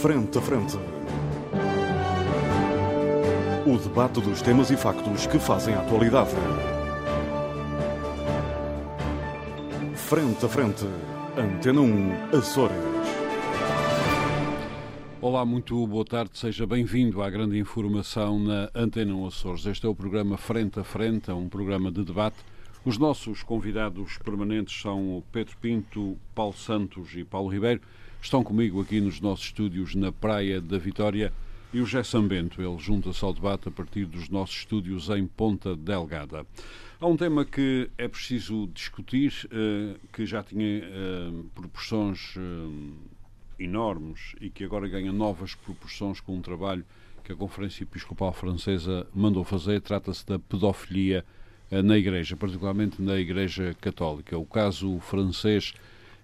Frente a Frente. O debate dos temas e factos que fazem a atualidade. Frente a Frente. Antena 1, Açores. Olá, muito boa tarde, seja bem-vindo à grande informação na Antena 1 Açores. Este é o programa Frente a Frente, é um programa de debate. Os nossos convidados permanentes são o Pedro Pinto, Paulo Santos e Paulo Ribeiro. Estão comigo aqui nos nossos estúdios na Praia da Vitória e o José Sambento, ele junta-se ao debate a partir dos nossos estúdios em Ponta Delgada. Há um tema que é preciso discutir, uh, que já tinha uh, proporções uh, enormes e que agora ganha novas proporções com um trabalho que a Conferência Episcopal Francesa mandou fazer. Trata-se da pedofilia na Igreja, particularmente na Igreja Católica. O caso francês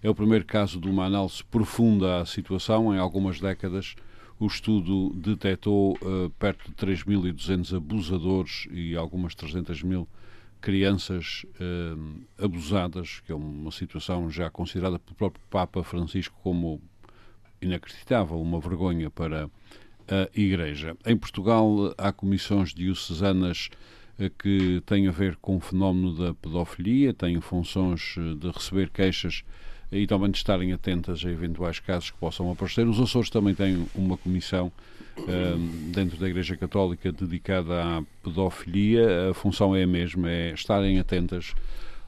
é o primeiro caso de uma análise profunda à situação. Em algumas décadas, o estudo detectou uh, perto de 3.200 abusadores e algumas 300 mil crianças uh, abusadas, que é uma situação já considerada pelo próprio Papa Francisco como inacreditável, uma vergonha para a Igreja. Em Portugal há comissões diocesanas uh, que têm a ver com o fenómeno da pedofilia, têm funções de receber queixas e também de estarem atentas a eventuais casos que possam aparecer. Os Açores também têm uma comissão um, dentro da Igreja Católica dedicada à pedofilia. A função é a mesma, é estarem atentas,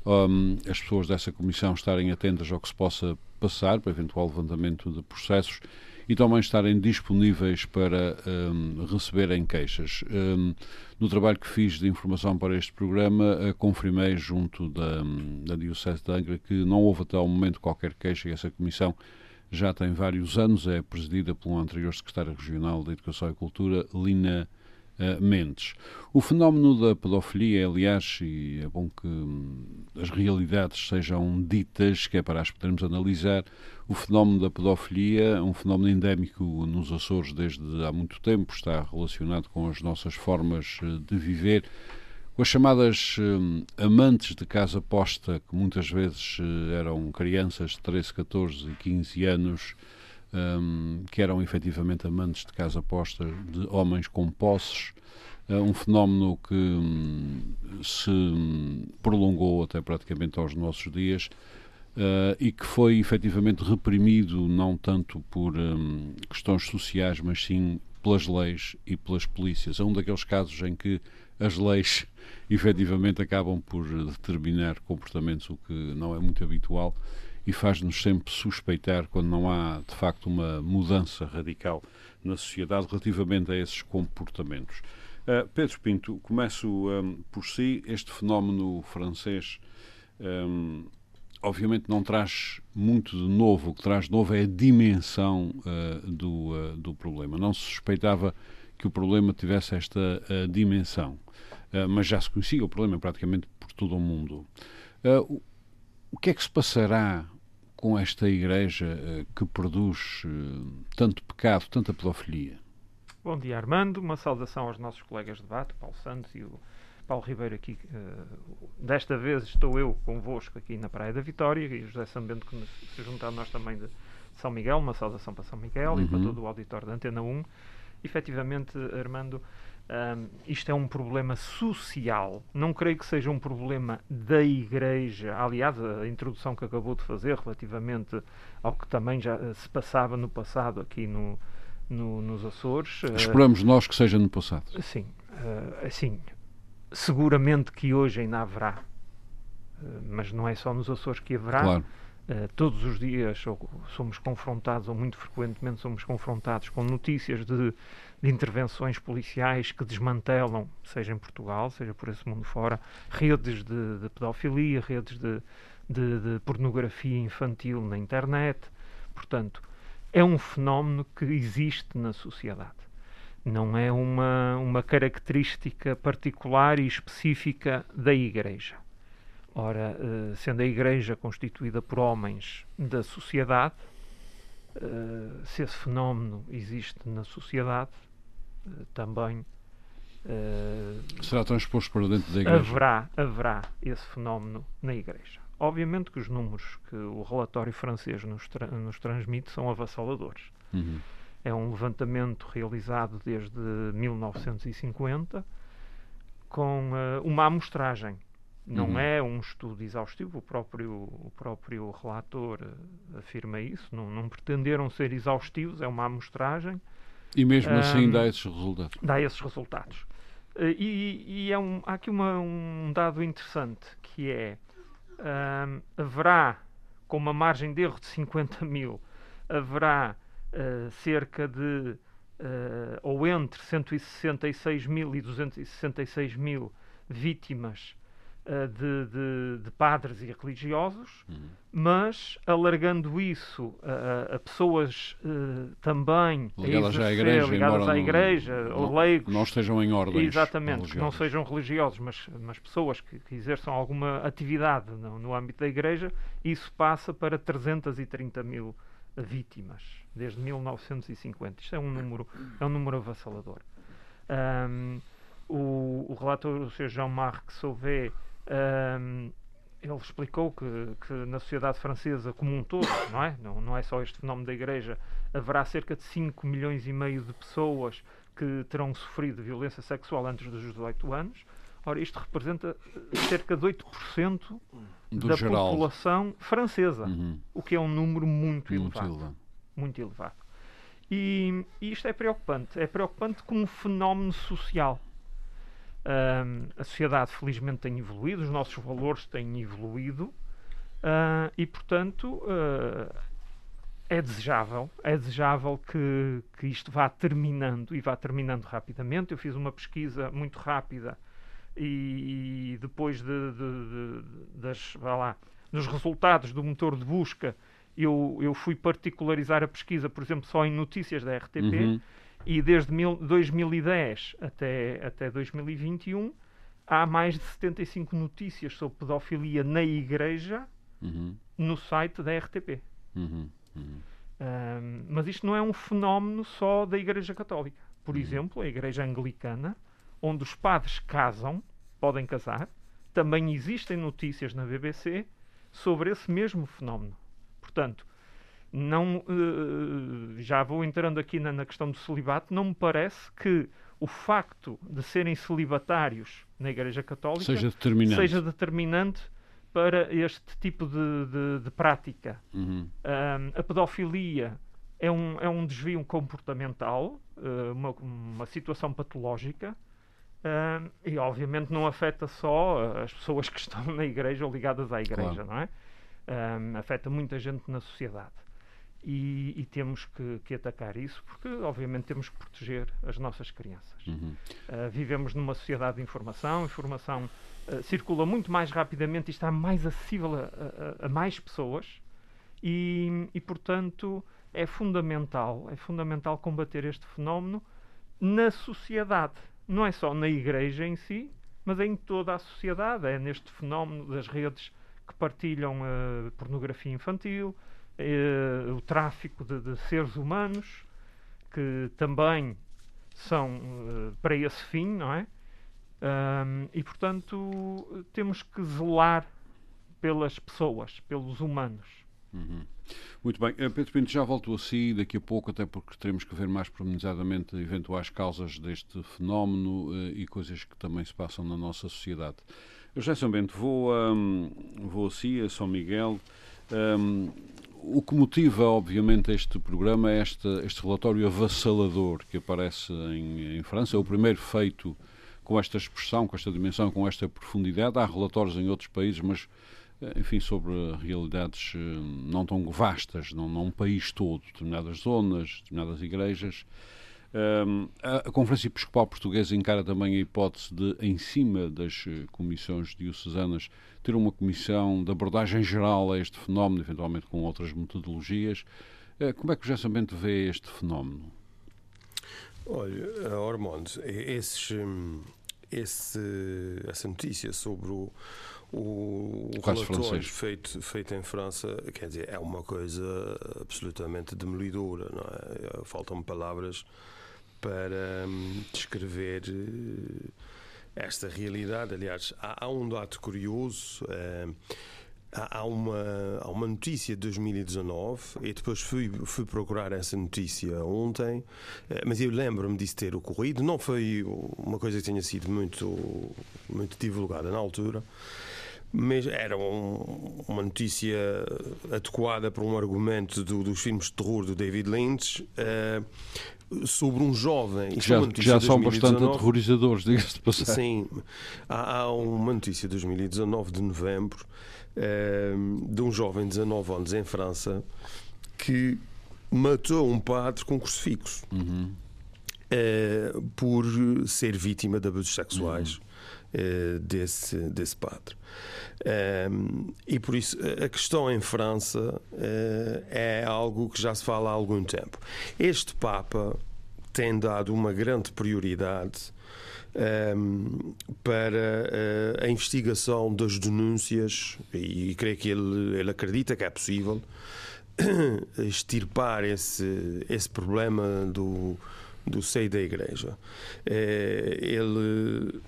um, as pessoas dessa comissão estarem atentas ao que se possa passar para eventual levantamento de processos e também estarem disponíveis para um, receberem queixas. Um, no trabalho que fiz de informação para este programa, uh, confirmei junto da, da Diocese de Angra que não houve até ao momento qualquer queixa e essa comissão já tem vários anos, é presidida pelo anterior secretário regional da Educação e Cultura, Lina uh, Mendes. O fenómeno da pedofilia, aliás, e é bom que hum, as realidades sejam ditas, que é para as podermos analisar, o fenómeno da pedofilia é um fenómeno endémico nos Açores desde há muito tempo, está relacionado com as nossas formas eh, de viver, com as chamadas hum, amantes de casa posta, que muitas vezes eh, eram crianças de 13, 14 e 15 anos, um, que eram efetivamente amantes de casa posta, de homens com posses, uh, um fenómeno que um, se prolongou até praticamente aos nossos dias uh, e que foi efetivamente reprimido não tanto por um, questões sociais, mas sim pelas leis e pelas polícias. É um daqueles casos em que as leis efetivamente acabam por determinar comportamentos, o que não é muito habitual e faz-nos sempre suspeitar quando não há de facto uma mudança radical na sociedade relativamente a esses comportamentos. Uh, Pedro Pinto, começo um, por si. Este fenómeno francês um, obviamente não traz muito de novo. O que traz de novo é a dimensão uh, do, uh, do problema. Não se suspeitava que o problema tivesse esta dimensão, mas já se conhecia o problema praticamente por todo o mundo. O que é que se passará com esta igreja que produz tanto pecado, tanta pedofilia? Bom dia, Armando. Uma saudação aos nossos colegas de debate, Paulo Santos e o Paulo Ribeiro aqui. Uh, desta vez estou eu convosco aqui na Praia da Vitória e o José Sambento que se junta a nós também de São Miguel. Uma saudação para São Miguel uhum. e para uhum. todo o auditório da Antena 1. Efetivamente, Armando, um, isto é um problema social. Não creio que seja um problema da Igreja. Aliás, a introdução que acabou de fazer relativamente ao que também já se passava no passado aqui no, no, nos Açores. Eh, Esperamos uh, nós que seja no passado. Sim, uh, assim, seguramente que hoje ainda haverá, uh, mas não é só nos Açores que haverá. Claro. Uh, todos os dias somos confrontados, ou muito frequentemente somos confrontados com notícias de, de, intervenções policiais que desmantelam, seja em Portugal, seja por esse mundo fora, redes de, de pedofilia, redes de, de, pornografia infantil na internet. Portanto, é um fenómeno que existe na sociedade não é uma, uma característica particular e específica da Igreja. Ora, eh, sendo a Igreja constituída por homens da sociedade, eh, se esse fenómeno existe na sociedade, eh, também será transposto para dentro da Igreja. Haverá, haverá esse fenómeno na Igreja. Obviamente que os números que o relatório francês nos, tra nos transmite são avassaladores. Uhum É um levantamento realizado desde 1950 com uh, uma amostragem. Não uhum. é um estudo exaustivo, o próprio, o próprio relator uh, afirma isso. Não, não, pretenderam ser exaustivos, é uma amostragem. E mesmo um, assim dá esses resultados. Dá esses resultados. Uh, e, e é um, há aqui uma, um dado interessante que é haverá com uma margem de erro de 50 mil, haverá uh, cerca de uh, ou entre 166 mil e 266 mil vítimas uh, de, de, de, padres e religiosos, uhum. mas alargando isso a, a pessoas uh, também ligadas à igreja, ligadas à igreja não, ou leigos. Não estejam em ordens Exatamente, que não sejam religiosos, mas, mas pessoas que, que exerçam alguma atividade no, no âmbito da igreja, isso passa para 330 mil vítimas desde 1950. Isto é um número, é um número avassalador. Um, o, o relator, o Sr. Jean-Marc Sauvé, um, ele explicou que, que, na sociedade francesa como um todo, não é? Não, não é só este fenómeno da Igreja, haverá cerca de 5 milhões e meio de pessoas que terão sofrido violência sexual antes dos 18 anos. Ora, isto representa cerca de 8% Do da geral. população francesa, uhum. o que é um número muito, muito elevado. elevado. Muito elevado. E, e, isto é preocupante. É preocupante como fenómeno social. A sociedade, felizmente, tem evoluído, os nossos valores têm evoluído uh, e, portanto, uh, é desejável, é desejável que, que isto vá terminando e vá terminando rapidamente. Eu fiz uma pesquisa muito rápida e, e depois de, de, de, das, lá, dos resultados do motor de busca, eu, eu fui particularizar a pesquisa, por exemplo, só em notícias da RTP. Uhum e desde mil, 2010 até, até 2021 há mais de 75 notícias sobre pedofilia na igreja uhum. no site da RTP. Uhum. Uhum. Um, mas isto não é um fenómeno só da Igreja Católica. Por uhum. exemplo, a Igreja Anglicana, onde os padres casam, podem casar, também existem notícias na BBC sobre esse mesmo fenómeno. Portanto, não uh, já vou entrando aqui na, na, questão do celibato, não me parece que o facto de serem celibatários na Igreja Católica seja determinante, seja determinante para este tipo de, de, de prática. Uhum. Um, a pedofilia é um, é um desvio comportamental, uh, uma, uma situação patológica. Uh, e obviamente não afeta só as pessoas que estão na igreja ou ligadas à igreja, claro. não é? Um, afeta muita gente na sociedade e, e temos que, que, atacar isso porque, obviamente, temos que proteger as nossas crianças. Uhum. Uh, vivemos numa sociedade de informação, a informação uh, circula muito mais rapidamente e está mais acessível a, a, a mais pessoas e, e, portanto, é fundamental, é fundamental combater este fenómeno na sociedade. Não é só na igreja em si, mas em toda a sociedade. É neste fenómeno das redes que partilham uh, pornografia infantil, eh, o tráfico de, de, seres humanos, que também são uh, para esse fim, não é? Um, e portanto temos que zelar pelas pessoas, pelos humanos. Uhum. Muito bem. Eh, Pedro Pinto, já volto a si daqui a pouco, até porque teremos que ver mais pormenorizadamente eventuais causas deste fenómeno uh, e coisas que também se passam na nossa sociedade. Eu já Bento, vou, um, vou a si, a São Miguel. Um, o que motiva, obviamente, este programa é este, este relatório avassalador que aparece em, em, França. É o primeiro feito com esta expressão, com esta dimensão, com esta profundidade. Há relatórios em outros países, mas, eh, enfim, sobre realidades eh, não tão vastas, não, não um país todo, determinadas zonas, determinadas igrejas. Um, a, Conferência Episcopal Portuguesa encara também a hipótese de, em cima das eh, comissões diocesanas, ter uma comissão de abordagem geral a este fenómeno, eventualmente com outras metodologias. Uh, como é que o Gessamento vê este fenómeno? Olha, Ormonde, esses, hum, esse, essa notícia sobre o, o, o relatório feito, feito em França, quer dizer, é uma coisa absolutamente demolidora, não é? Faltam palavras para hum, descrever eh, esta realidade. Aliás, há, há um dado curioso. Uh, há, uma, há uma notícia de 2019 e depois fui, fui procurar essa notícia ontem, eh, mas eu lembro-me disso ter ocorrido. Não foi uma coisa que tenha sido muito, muito divulgada na altura mas era um, uma notícia adequada para um argumento do, dos filmes de terror do David Lynch uh, sobre um jovem. Que já, já são bastante aterrorizadores, diga-se de passagem. Sim, há, há, uma notícia de 2019, de novembro, uh, de um jovem de 19 anos em França que matou um padre com crucifixo. Uhum. Uh, por ser vítima de abusos sexuais. Uhum. Eh, desse, desse padre. Um, e por isso a questão em França uh, é algo que já se fala há algum tempo. Este Papa tem dado uma grande prioridade um, para uh, a investigação das denúncias, e, e creio que ele, ele acredita que é possível extirpar esse, esse problema do, do seio da Igreja. ele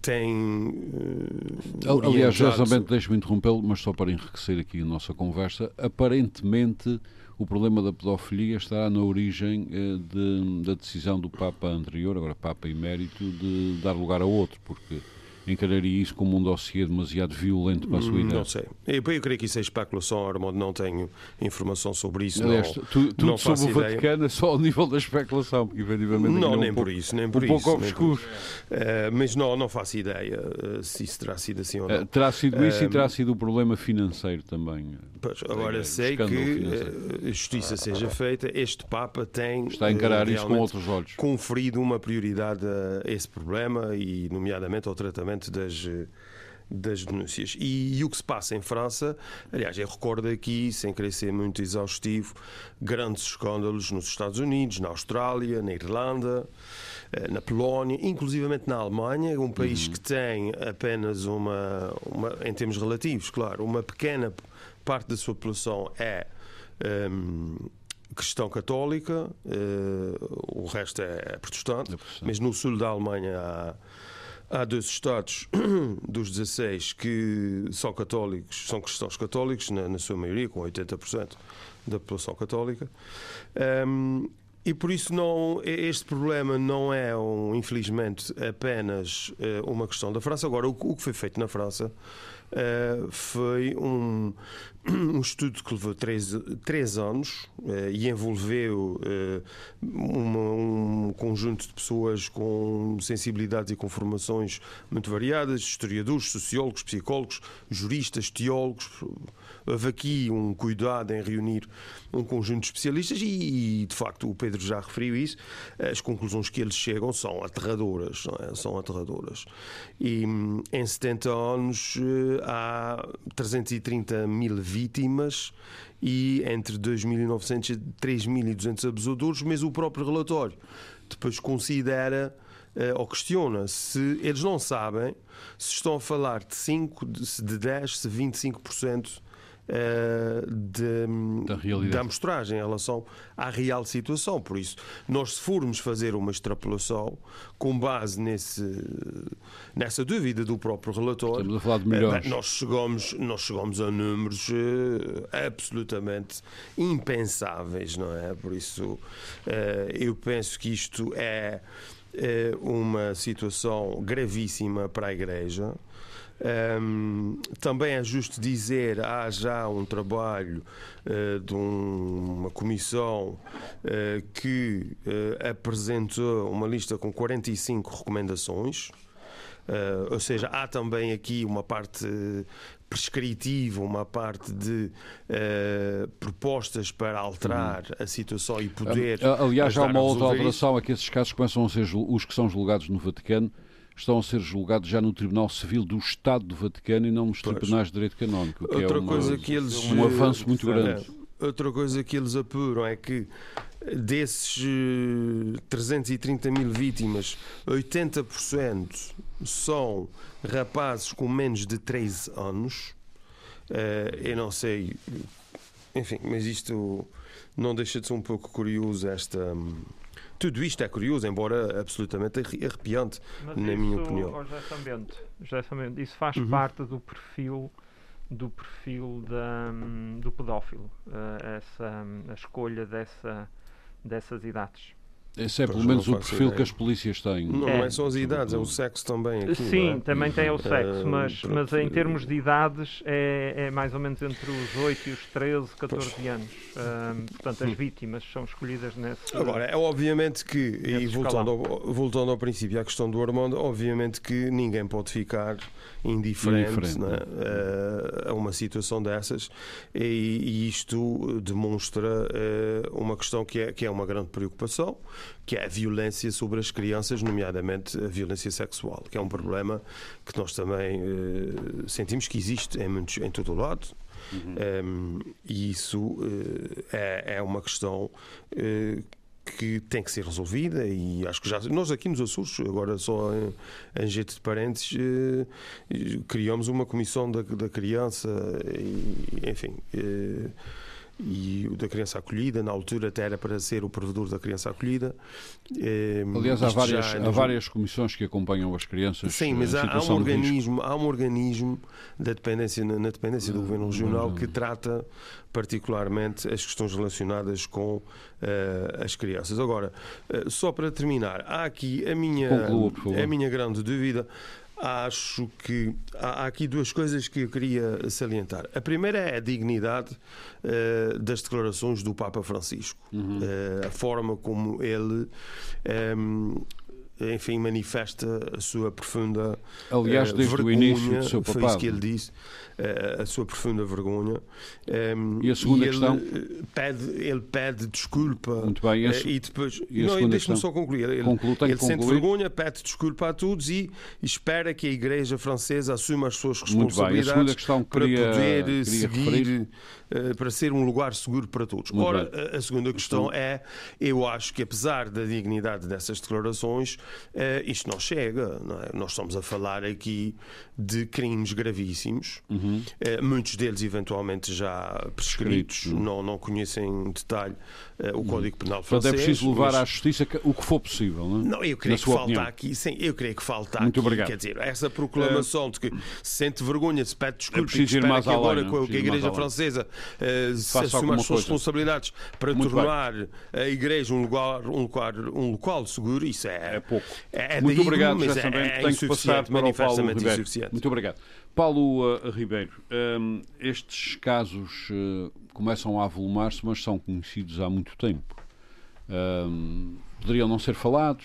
tem. Uh, Aliás, justamente deixe-me interrompê-lo, mas só para enriquecer aqui a nossa conversa. Aparentemente, o problema da pedofilia estará na origem uh, de, da decisão do Papa anterior, agora Papa emérito, de dar lugar a outro, porque encararia isso como um dossiê demasiado violento para a sua hum, idade? Não sei. Eu, eu creio que isso é especulação, Armando, não tenho informação sobre isso. Aliás, não, tu, tudo não sobre o Vaticano é só ao nível da especulação, porque efetivamente não, é nem um por pouco, isso, nem por um isso. pouco obscuro. Uh, mas não, não faço ideia uh, se isso terá sido assim ou não. Uh, terá sido isso e terá sido o problema financeiro também. Pois, agora sei que a justiça seja feita, este Papa tem. Está a encarar isso com outros olhos. Conferido uma prioridade a esse problema e, nomeadamente, ao tratamento das das denúncias. E, e, o que se passa em França, aliás, eu recordo aqui, sem querer ser muito exaustivo, grandes escândalos nos Estados Unidos, na Austrália, na Irlanda, eh, na Polónia, inclusivamente na Alemanha, um país uhum. que tem apenas uma, uma, em termos relativos, claro, uma pequena parte da sua população é. Um, ehm, cristão católica, uh, o resto é protestante, é protestante, mas no sul da Alemanha há Há dois Estados dos 16 que são católicos, são cristãos católicos, na, na sua maioria, com 80% da população católica. Um, e por isso não, este problema não é, um, infelizmente, apenas uh, uma questão da França. Agora, o, o, que foi feito na França uh, foi um, um estudo que levou três, três anos uh, e envolveu uma, um conjunto de pessoas com sensibilidades e com formações muito variadas, historiadores, sociólogos, psicólogos, juristas, teólogos. Houve aqui um cuidado em reunir um conjunto de especialistas e, de facto, o Pedro já referiu isso, as conclusões que eles chegam são aterradoras, é? são aterradoras. E em 70 anos eh, há 330 mil vítimas e entre 2.900 e 3.200 abusadores, mas o próprio relatório depois considera uh, ou questiona se eles não sabem se estão a falar de 5, de 10, se 25% uh, de, da, amostragem em relação à real situação. Por isso, nós se formos fazer uma extrapolação com base nesse, nessa dúvida do próprio relatório. Uh, nós, chegamos, nós chegamos a números uh, absolutamente impensáveis, não é? Por isso, eu penso que isto é uma situação gravíssima para a Igreja. Um, também é justo dizer, há já um trabalho uh, de um, uma comissão uh, que uh, apresentou uma lista com 45 recomendações. ou seja, há também aqui uma parte prescritiva, uma parte de propostas para alterar uhum. a situação e poder. Aliás, há uma outra alteração: é que esses casos começam a ser os que são julgados no Vaticano estão a ser julgados já no Tribunal Civil do Estado do Vaticano e não nos pois. tribunais de direito canónico, que Outra é uma, coisa que eles, um avanço muito grande. É, outra coisa que eles apuram é que desses 330 eh, mil vítimas, 80% são rapazes com menos de 13 anos. Uh, eu não sei, enfim, mas isto não deixa de ser um pouco curioso esta. Tudo isto é curioso, embora absolutamente arrepiante, Mas na isso, minha opinião. Oh, José isso faz uhum. parte do perfil do perfil da, do pedófilo, essa, a escolha dessa, dessas idades. Esse é pelo menos o perfil ideia. que as polícias têm. Não é, é só as idades, é o sexo também. Aqui, Sim, é? também tem o sexo, uh, mas, mas em termos de idades é, é, mais ou menos entre os 8 e os 13, 14 pois. anos. Uh, portanto, as vítimas são escolhidas nesse. Agora, é obviamente que, e voltando ao, voltando ao princípio à questão do Armando, obviamente que ninguém pode ficar indiferente, indiferente. Né, uh, a uma situação dessas e, e isto demonstra uma questão que é, que é uma grande preocupação que é a violência sobre as crianças, nomeadamente a violência sexual, que é um problema que nós também uh, sentimos que existe em, muitos, em todo o lado. Uhum. Um, e isso uh, é, é, uma questão uh, que tem que ser resolvida e acho que já nós aqui nos Açores agora só em, em jeito de parênteses criamos uma comissão da, da criança e, enfim e o da criança acolhida, na altura até era para ser o provedor da criança acolhida. Ehm, Aliás, há várias, há várias comissões que acompanham as crianças. Sim, mas há, há, um organismo, há um organismo da dependência, na dependência do Governo Regional que trata particularmente as questões relacionadas com uh, as crianças. Agora, uh, só para terminar, há aqui a minha, Conclua, a minha grande dúvida acho que há aqui duas coisas que eu queria salientar. A primeira é a dignidade uh, das declarações do Papa Francisco, uhum. uh, a forma como ele um, ehm, enfim, manifesta a sua profunda Aliás, desde vergonha, o início do seu papado. Foi isso que ele disse. Eh, a sua profunda vergonha. Ehm, e a segunda e questão? Eh, pede, ele pede desculpa. Muito bem. E, eh, e depois. E não, deixa-me só concluir. Ele, Conclu, ele sente vergonha, pede desculpa a todos e espera que a Igreja Francesa assuma as suas responsabilidades para queria, poder queria seguir. Para ser um lugar seguro para todos. Muito Ora, bem. a segunda questão é: eu acho que, apesar da dignidade dessas declarações, isto não chega. Não é? Nós estamos a falar aqui de crimes gravíssimos. Uhum Uhum. muitos deles, eventualmente, já prescritos, uhum. não, não conhecem em detalhe o Código Penal francês. Portanto, é preciso levar mas... à justiça o que for possível, não é? Não, eu creio que falta opinião. aqui, sim, eu creio que falta Muito aqui, obrigado. quer dizer, essa proclamação de que se sente vergonha, se pede desculpa é e espera que agora com a, que a Igreja Francesa uh, se assuma as suas responsabilidades para Muito tornar bem. a Igreja um lugar, um lugar, um local seguro, isso é, é pouco. É, é Muito digno, obrigado, mas é, é, passar para o Paulo Muito obrigado. Paulo uh, Ribeiro, um, estes casos uh, começam a avolumar-se, mas são conhecidos há muito tempo. Um, poderiam não ser falados,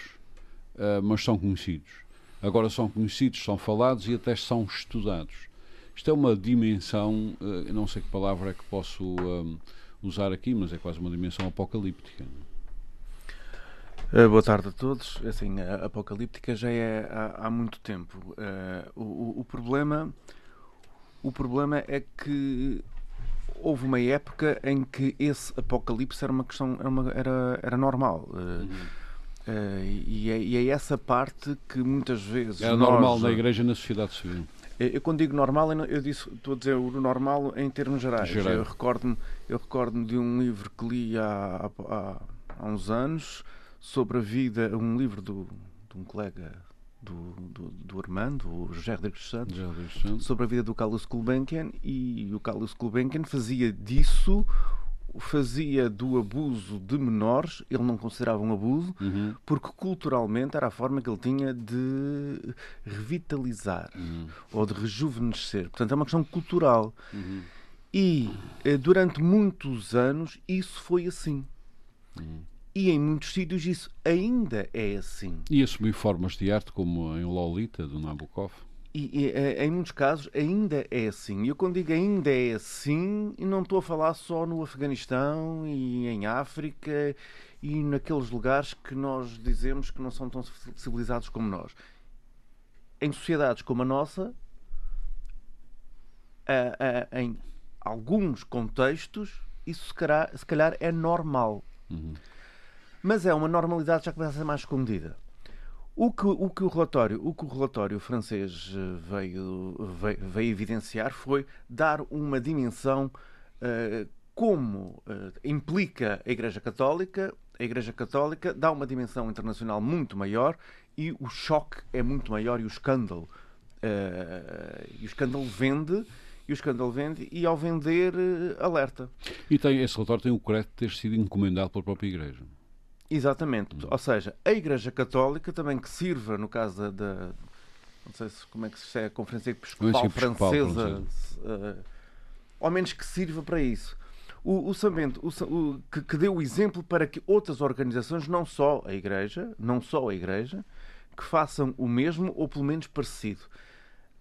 uh, mas são conhecidos. Agora são conhecidos, são falados e até são estudados. Isto é uma dimensão, não sei que palavra é que posso um, usar aqui, mas é quase uma dimensão apocalíptica. Uh, boa tarde a todos. Assim, a apocalíptica já é há, há muito tempo. Uh, o, o, problema, o problema é que houve uma época em que esse apocalipse era uma questão, era, uma, era, era normal. Uh, uhum. e, é, e, é, essa parte que muitas vezes. Era nós, normal na Igreja e na sociedade civil. Eu, quando digo normal, eu disse, estou a dizer o normal em termos gerais. Geral. Eu recordo-me recordo de um livro que li há, há, há uns anos sobre a vida, um livro do, de um colega do, do, do Armando, o José Rodrigues Santos, Santos, sobre a vida do Carlos Gulbenkian e o Carlos Gulbenkian fazia disso fazia do abuso de menores, ele não considerava um abuso, uhum. porque culturalmente era a forma que ele tinha de revitalizar uhum. ou de rejuvenescer. Portanto, é uma questão cultural. Uhum. E eh, durante muitos anos isso foi assim. E em muitos sítios isso ainda é assim. E assumir formas de arte como em Lolita, do Nabokov? E, e, eh, em muitos casos ainda é assim. E eu quando digo ainda é assim, não estou a falar só no Afeganistão e em África e naqueles lugares que nós dizemos que não são tão civilizados como nós. Em sociedades como a nossa, a, a, em alguns contextos, isso se calhar, se calhar é normal. Uhum. Mas é uma normalidade já começa a ser mais escondida. O que, o que, o, relatório, o que o relatório francês eh, veio, veio, veio evidenciar foi dar uma dimensão uh, como uh, implica a Igreja Católica. A Igreja Católica dá uma dimensão internacional muito maior e o choque é muito maior e o escândalo. Uh, e o escândalo vende e o escândalo vende, e ao vender, alerta. E tem, esse relatório tem o crédito de ter sido encomendado pela própria Igreja. Exatamente. Ou seja, a Igreja Católica também que sirva, no caso da, da não sei se, como é que se é a Conferência Episcopal Francesa, uh, ao menos que sirva para isso. O, o Sambento o, o, que, que deu o exemplo para que outras organizações, não só a Igreja, não só a Igreja, que façam o mesmo ou pelo menos parecido.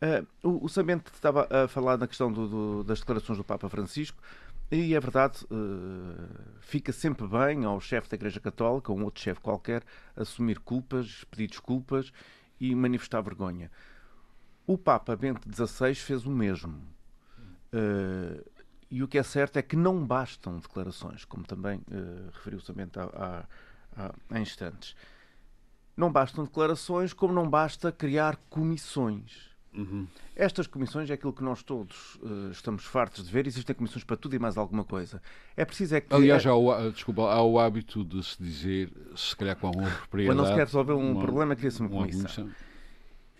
Uh, o, o Sambento estava a falar na questão do, do, das declarações do Papa Francisco, e é verdade, uh, fica sempre bem ao chefe da Igreja Católica, ou um outro chefe qualquer, assumir culpas, pedir desculpas e manifestar vergonha. O Papa Bento XVI fez o mesmo. Uh, e o que é certo é que não bastam declarações, como também uh, referiu somente há, há, há instantes. Não bastam declarações, como não basta criar comissões. Uhum. Estas comissões é aquilo que nós todos uh, estamos fartos de ver. Existem comissões para tudo e mais alguma coisa. É preciso é que. Aliás, há o, desculpa, há o hábito de se dizer, se calhar com alguma propriedade. Quando não se quer resolver um uma, problema, cria-se uma, uma comissão. comissão.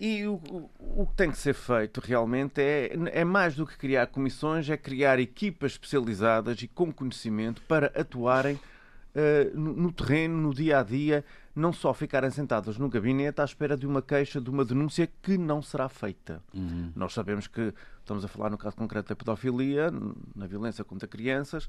E o, o, o, que tem que ser feito realmente é, é mais do que criar comissões, é criar equipas especializadas e com conhecimento para atuarem uh, no, no, terreno, no dia a dia, não só ficarem sentados no gabinete à espera de uma queixa, de uma denúncia que não será feita. Uhum. Nós sabemos que estamos a falar no caso concreto da pedofilia, na violência contra crianças,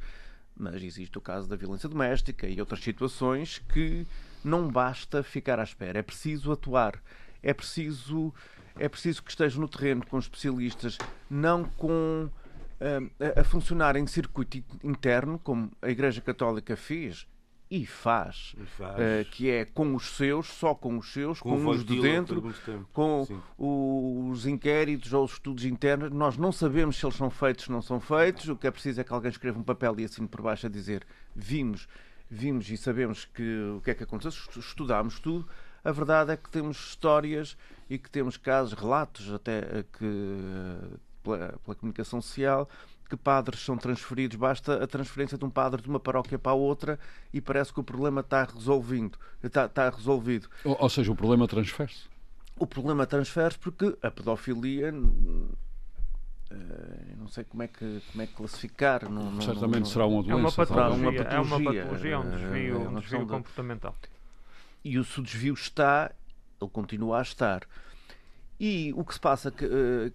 mas existe o caso da violência doméstica e outras situações que não basta ficar à espera, é preciso atuar é preciso, é preciso que esteja no terreno com especialistas, não com uh, a funcionar em circuito interno, como a Igreja Católica fez e faz, e faz. Uh, que é com os seus, só com os seus, com, com os de dentro, com Sim. os inquéritos ou os estudos internos. Nós não sabemos se eles são feitos ou não são feitos. O que é preciso é que alguém escreva um papel e assim por baixo a dizer vimos, vimos e sabemos que, o que é que aconteceu, estudámos tudo. A verdade é que temos histórias e que temos casos, relatos até que pela, pela comunicação social que padres são transferidos, basta a transferência de um padre de uma paróquia para a outra e parece que o problema está resolvido. Está, está resolvido. Ou, ou seja, o problema transfere-se? O problema transfere-se porque a pedofilia Uh, não sei como é que, como é que classificar. Não, não, Certamente não, será uma doença. É uma patologia, uma patologia, é uma patologia, é um desvio, é um desvio comportamental e o, se o desvio está, ele continua a estar. E o que se passa que, uh,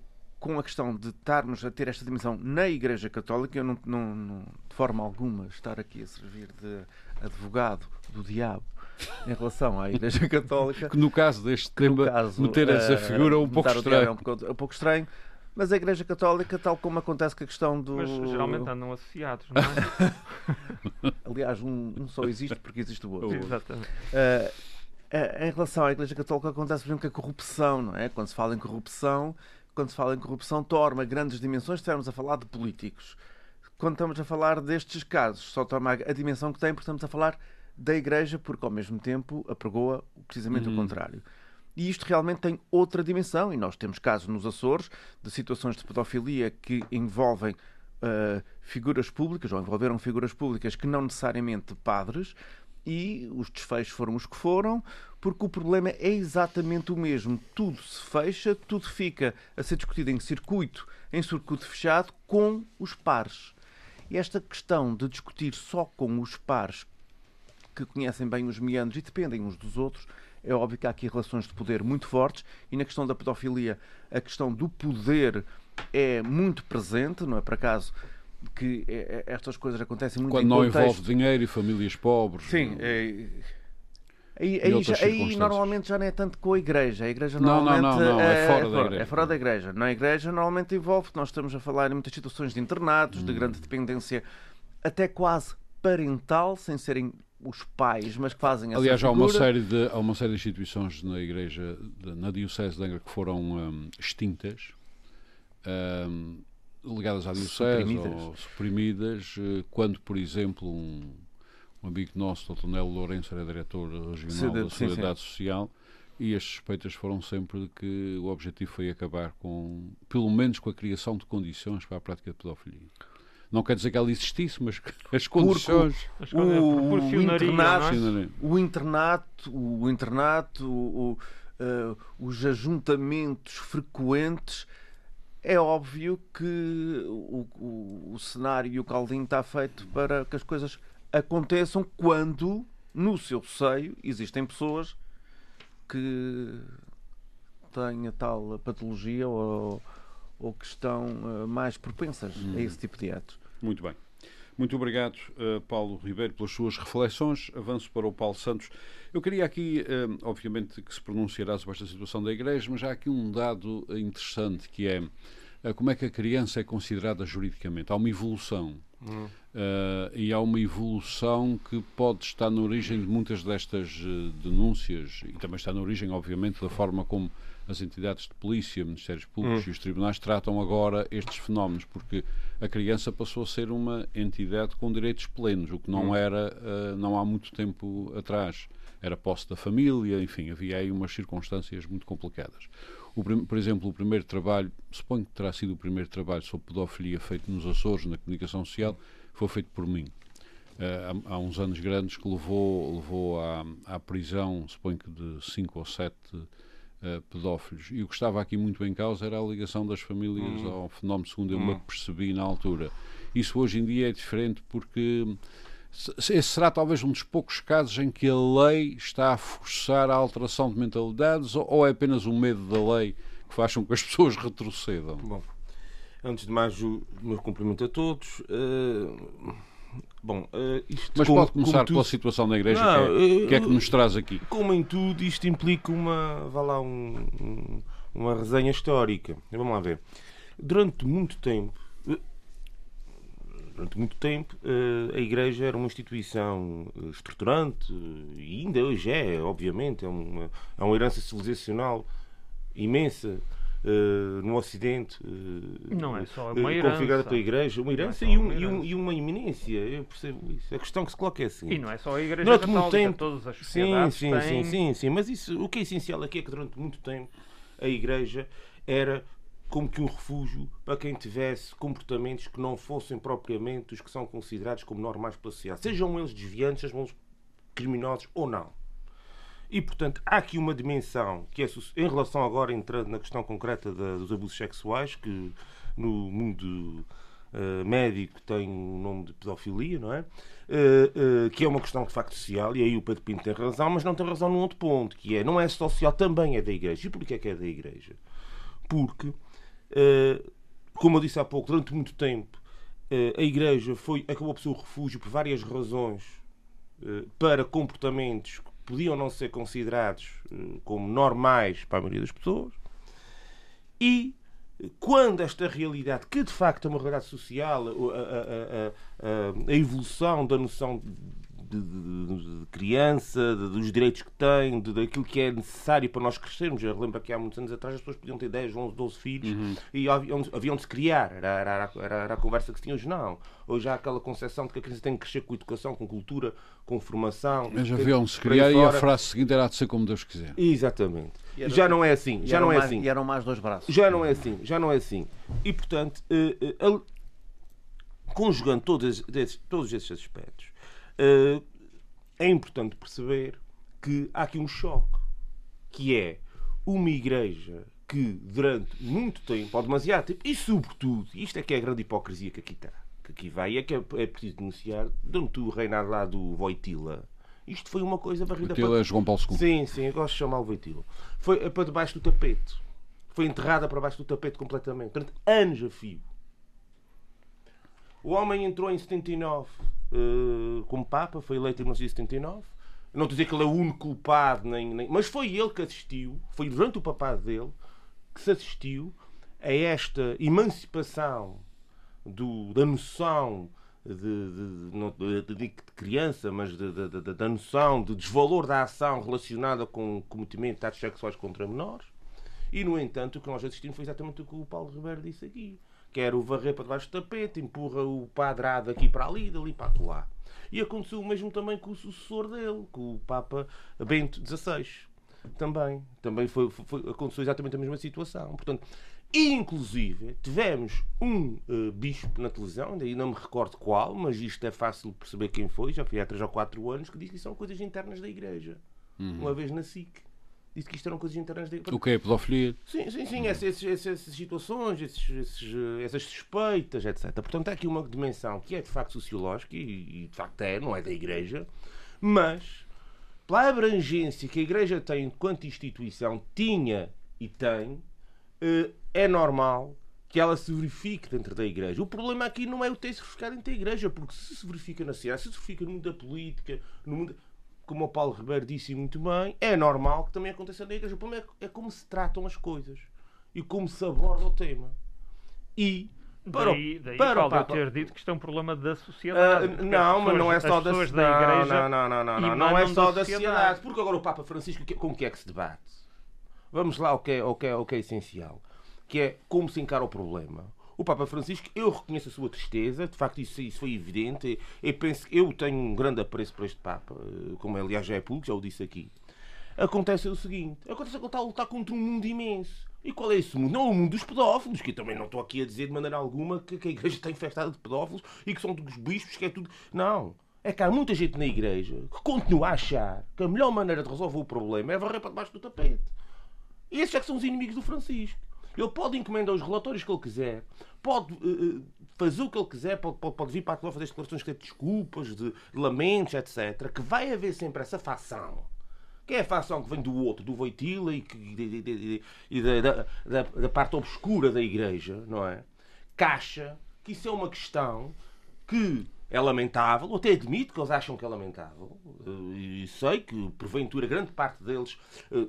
com a questão de estarmos a ter esta dimensão na Igreja Católica, eu não, não, não, de forma alguma estar aqui a servir de advogado do diabo em relação à Igreja Católica. Que no caso deste tema, caso, meter essa uh, figura é um pouco estranho. É um pouco, um pouco estranho. Mas a Igreja Católica, tal como acontece com a questão do. Mas geralmente andam associados, não é? Aliás, um, um, só existe porque existe o outro. Exatamente. Uh, em relação à Igreja Católica, acontece, por exemplo, com a corrupção, não é? Quando se fala em corrupção, quando se fala em corrupção, toma grandes dimensões. Estivermos a falar de políticos. Quando estamos a falar destes casos, só toma a dimensão que tem, porque estamos a falar da Igreja, porque ao mesmo tempo apregoa precisamente uhum. o contrário. E isto realmente tem outra dimensão, e nós temos casos nos Açores de situações de pedofilia que envolvem uh, figuras públicas, ou envolveram figuras públicas que não necessariamente padres, e os desfechos foram os que foram, porque o problema é exatamente o mesmo. Tudo se fecha, tudo fica a ser discutido em circuito, em circuito fechado, com os pares. E esta questão de discutir só com os pares que conhecem bem os meandros e dependem uns dos outros é óbvio que há aqui relações de poder muito fortes e na questão da pedofilia a questão do poder é muito presente, não é por acaso que é, é, estas coisas acontecem muito Quando não contexto... envolve dinheiro e famílias pobres. Sim, é... Aí, aí, já, aí, normalmente já não é tanto com a igreja. A igreja normalmente não, não, não. É, é, fora da igreja. é fora da igreja. Na igreja normalmente envolve, nós estamos a falar em muitas situações de internatos, hum. de grande dependência, até quase parental, sem serem os pais, mas que fazem essa Aliás, há uma, série de, há uma série de instituições na Igreja, na Diocese de Angra, que foram um, extintas, um, ligadas à Diocese suprimidas. ou suprimidas, eh, quando, por exemplo, um, um amigo nosso, Dr. Nelo Lourenço, era diretor regional da Solidariedade Social, e as suspeitas foram sempre de que o objetivo foi acabar com, pelo menos com a criação de condições para a prática de pedofilia. Não quer dizer que ela existisse, mas as condições. o, o, internato, é? o internato, o internato, o, uh, os ajuntamentos frequentes é óbvio que o, o, o cenário e o caldinho está feito para que as coisas aconteçam quando no seu seio existem pessoas que têm a tal patologia ou, ou que estão uh, mais propensas hum. a uhum. esse tipo de atos. Muito bem. Muito obrigado, uh, Paulo Ribeiro, pelas suas reflexões. Avanço para o Paulo Santos. Eu queria aqui, uh, obviamente, que se pronunciará sobre esta situação da Igreja, mas há aqui um dado interessante que é uh, como é que a criança é considerada juridicamente. Há uma evolução. Hum. e há uma evolução que pode estar na origem de muitas destas denúncias e também está na origem, obviamente, da forma como as entidades de polícia, ministérios públicos hum. e os tribunais tratam agora estes fenómenos, porque a criança passou a ser uma entidade com direitos plenos, o que não hum. era uh, não há muito tempo atrás. Era posse da família, enfim, havia aí umas circunstâncias muito complicadas. O, por exemplo, o primeiro trabalho, suponho que terá sido o primeiro trabalho sobre pedofilia feito nos Açores, na comunicação social, foi feito por mim. Uh, há, há, uns anos grandes que levou, levou à, à prisão, suponho que de cinco ou sete uh, pedófilos. E o que estava aqui muito em causa era a ligação das famílias hum. ao fenómeno, segundo eu me hum. percebi na altura. Isso hoje em dia é diferente porque esse será talvez um dos poucos casos em que a lei está a forçar a alteração de mentalidades ou é apenas um medo da lei que faz com que as pessoas retrocedam? Bom, antes de mais, o meu cumprimento a todos. Uh Bom, uh, isto Mas pode começar tudo... pela situação da Igreja, não, que, é, uh, que, é, que nos traz aqui. Como em tudo, isto implica uma, vá lá, um, um, uma resenha histórica. Vamos lá ver. Durante muito tempo, eh, durante muito tempo, a Igreja era uma instituição estruturante, e ainda hoje é, obviamente, é uma, é uma herança civilizacional imensa uh, no Ocidente. Uh, não é só uma herança. Configurada pela Igreja, uma herança, é e, um, e, um, e, uma iminência. Eu percebo isso. A questão que se coloca é assim. E não é só a Igreja durante Católica, muito tempo, todas as sim, sim, têm... sim, sim, sim. Mas isso, o que é essencial aqui é que durante muito tempo a Igreja era como que um refúgio para quem tivesse comportamentos que não fossem propriamente os que são considerados como normais pela sociedade. Sejam eles desviantes, sejam eles criminosos ou não. E, portanto, há aqui uma dimensão que é em relação agora, entrando na questão concreta dos abusos sexuais, que no mundo uh, médico tem o nome de pedofilia, não é? Uh, uh, que é uma questão de facto social, e aí o Pedro Pinto tem razão, mas não tem razão num outro ponto, que é não é social, também é da Igreja. E porquê é que é da Igreja? Porque, como eu disse há pouco, durante muito tempo, a Igreja foi, acabou por ser o refúgio por várias razões para comportamentos podiam não ser considerados eh, como normais para a maioria das pessoas. E quando esta realidade, que de facto é uma realidade social, a, a, a, a evolução da noção de, de, de criança, de, dos direitos que tem, de, daquilo que é necessário para nós crescermos. Eu lembro que há muitos anos atrás as pessoas podiam ter 10, 11, 12 filhos uhum. e haviam, haviam de se criar. Era, era, era, era, a conversa que se tinha hoje. Não. Hoje há aquela concepção de que a criança tem que crescer com educação, com cultura, com formação. Mas haviam de se criar e a frase seguinte era de ser como Deus quiser. Exatamente. Era, já não é assim. Já não é mais, assim. E eram mais dois braços. Já não é assim. Já não é assim. E portanto, uh, uh, conjugando todos, esses, todos esses aspectos, é importante perceber que há aqui um choque, que é uma igreja que durante muito tempo, ou demasiado tempo, e sobretudo, isto é que é a grande hipocrisia que aqui está, que aqui vai, é que é, é preciso denunciar, durante o reinado lá do Voitila, isto foi uma coisa varrida Voitila para... é João Paulo II. Sim, sim, eu gosto de chamar o Voitila. Foi para debaixo do tapete. Foi enterrada para baixo do tapete completamente, durante anos a fio. O homem entrou em 79 uh, como Papa, foi eleito em 1979. Não estou a dizer que ele é o único culpado, nem, nem, mas foi ele que assistiu, foi durante o papado dele que se assistiu a esta emancipação do, da noção de, de, de, de, criança, mas da noção de desvalor da ação relacionada com o cometimento de atos sexuais contra menores. E, no entanto, o que nós assistimos foi exatamente o que o Paulo Ribeiro disse aqui quer o varrer para debaixo do tapete, empurra o padrado aqui para ali, dali para lá. E aconteceu o mesmo também com o sucessor dele, com o Papa Bento XVI. Também. Também foi, foi aconteceu exatamente a mesma situação. Portanto, inclusive, tivemos um uh, bispo na televisão, ainda não me recordo qual, mas isto é fácil perceber quem foi, já foi há 3 ou 4 anos, que disse que são coisas internas da Igreja. Uhum. Uma vez na SIC. Disse que isto eram coisas internas da O que é pedofilia? Sim, sim, sim, essas, essas, essas situações, esses, esses, essas suspeitas, etc. Portanto, há aqui uma dimensão que é de facto sociológica e, e de facto é, não é da Igreja, mas pela abrangência que a Igreja tem enquanto instituição, tinha e tem, eh, é normal que ela se verifique dentro da Igreja. O problema aqui não é o ter-se verificado dentro da Igreja, porque se se verifica na ciência, se se verifica no mundo da política, no mundo como o Paulo Ribeiro disse muito bem, é normal que também aconteça na Igreja. O problema é, é como se tratam as coisas e como se aborda o tema. E para, daí, daí para Paulo, o Papa. ter dito que isto é um problema da sociedade. Uh, não, mas não é só da, sociedade. da Igreja. Não, não, não, não, não, é só da sociedade. sociedade. Porque agora o Papa Francisco, com o que é que se debate? Vamos lá ao que é, ao que é, ao que é essencial, que é como se encara o problema. O Papa Francisco, eu reconheço a sua tristeza, de facto isso, isso foi evidente. Eu penso que eu tenho um grande apreço por este Papa, eh, como aliás já é público, já o disse aqui. Acontece o seguinte: acontece que ele está a lutar contra um mundo imenso. E qual é esse mundo? Não, o mundo dos pedófilos, que eu também não estou aqui a dizer de maneira alguma que, que a igreja está infestada de pedófilos e que são dos bispos, que é tudo. Não. É que há muita gente na igreja que continua a achar que a melhor maneira de resolver o problema é varrer para debaixo do tapete. E esses é que são os inimigos do Francisco. Ele pode encomendar os relatórios que ele quiser, pode uh, fazer o que ele quiser, pode, pode, pode vir para a fazer declarações de desculpas, de, lamentos, etc. Que vai haver sempre essa facção que é a facção que vem do outro, do Voitila e, que, e da, da, da, parte obscura da Igreja, não é? Caixa que isso é uma questão que é lamentável, ou até admito que eles acham que é lamentável, e sei que, porventura, grande parte deles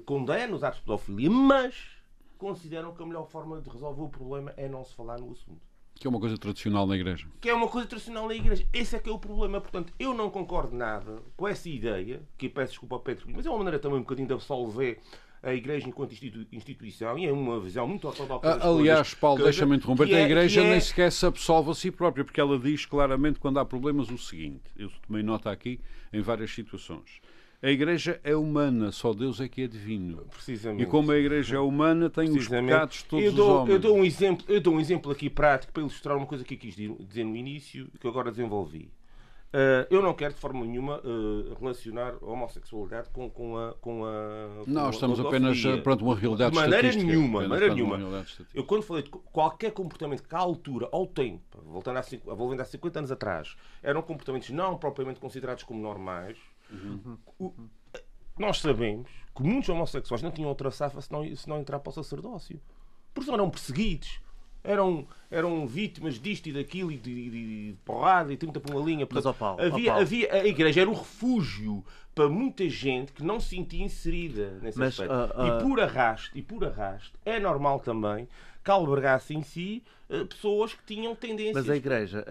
condena os atos de pedofilia, mas consideram que a melhor forma de resolver o problema é não se falar no assunto. Que é uma coisa tradicional na Igreja. Que é uma coisa tradicional na Igreja. Esse é que é o problema. Portanto, eu não concordo nada com essa ideia, que peço desculpa ao Pedro, mas é uma maneira também um bocadinho de absolver a Igreja enquanto instituição e é uma visão muito ortodoxa. Aliás, Paulo, deixa-me interromper, é, a Igreja é... nem sequer se absolve a si própria, porque ela diz claramente quando há problemas o seguinte, eu tomei nota aqui em várias situações. A Igreja é humana, só Deus é que é divino. Precisamente. E como a Igreja é humana, tem os pecados todos eu dou, os homens. Eu dou, um exemplo, eu dou um exemplo aqui prático para ilustrar uma coisa que eu quis dizer no início e que agora desenvolvi. Uh, eu não quero de forma nenhuma uh, relacionar a homossexualidade com, com a. Com a com não, estamos a apenas perante uma realidade De maneira nenhuma. De maneira nenhuma. Eu, quando falei de qualquer comportamento que, à altura, ao tempo, voltando a, voltando a 50 anos atrás, eram comportamentos não propriamente considerados como normais, Uhum. O, nós sabemos que muitos homossexuais não tinham outra safa se não, se não entrar para o sacerdócio. Porque eram perseguidos. Eram, eram vítimas disto e daquilo e de, de, de porrada e 30 por uma linha. Mas, Paulo, havia, Paulo. havia, a igreja era um refúgio para muita gente que não se sentia inserida nesse Mas, aspecto. Uh, uh... E por arrasto, e por arrasto, é normal também que albergasse em si uh, pessoas que tinham tendências. Mas a igreja.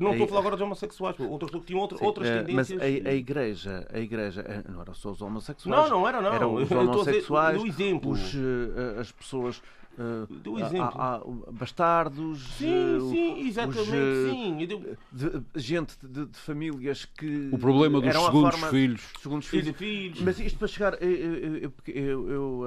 Não estou a falar agora de homossexuais, outras que tinham Sim, outras tendências. Mas a, a, igreja, a igreja não era só os homossexuais. Não, não era, não. Eram os homossexuais, dizer, os, as pessoas Uh, do exemplo. Há, há bastardos. Sim, uh, sim, exatamente, os, sim. De, gente de, de, famílias que. O problema dos segundos forma, filhos. Segundos filhos. filhos. Mas isto para chegar. Eu, eu, eu,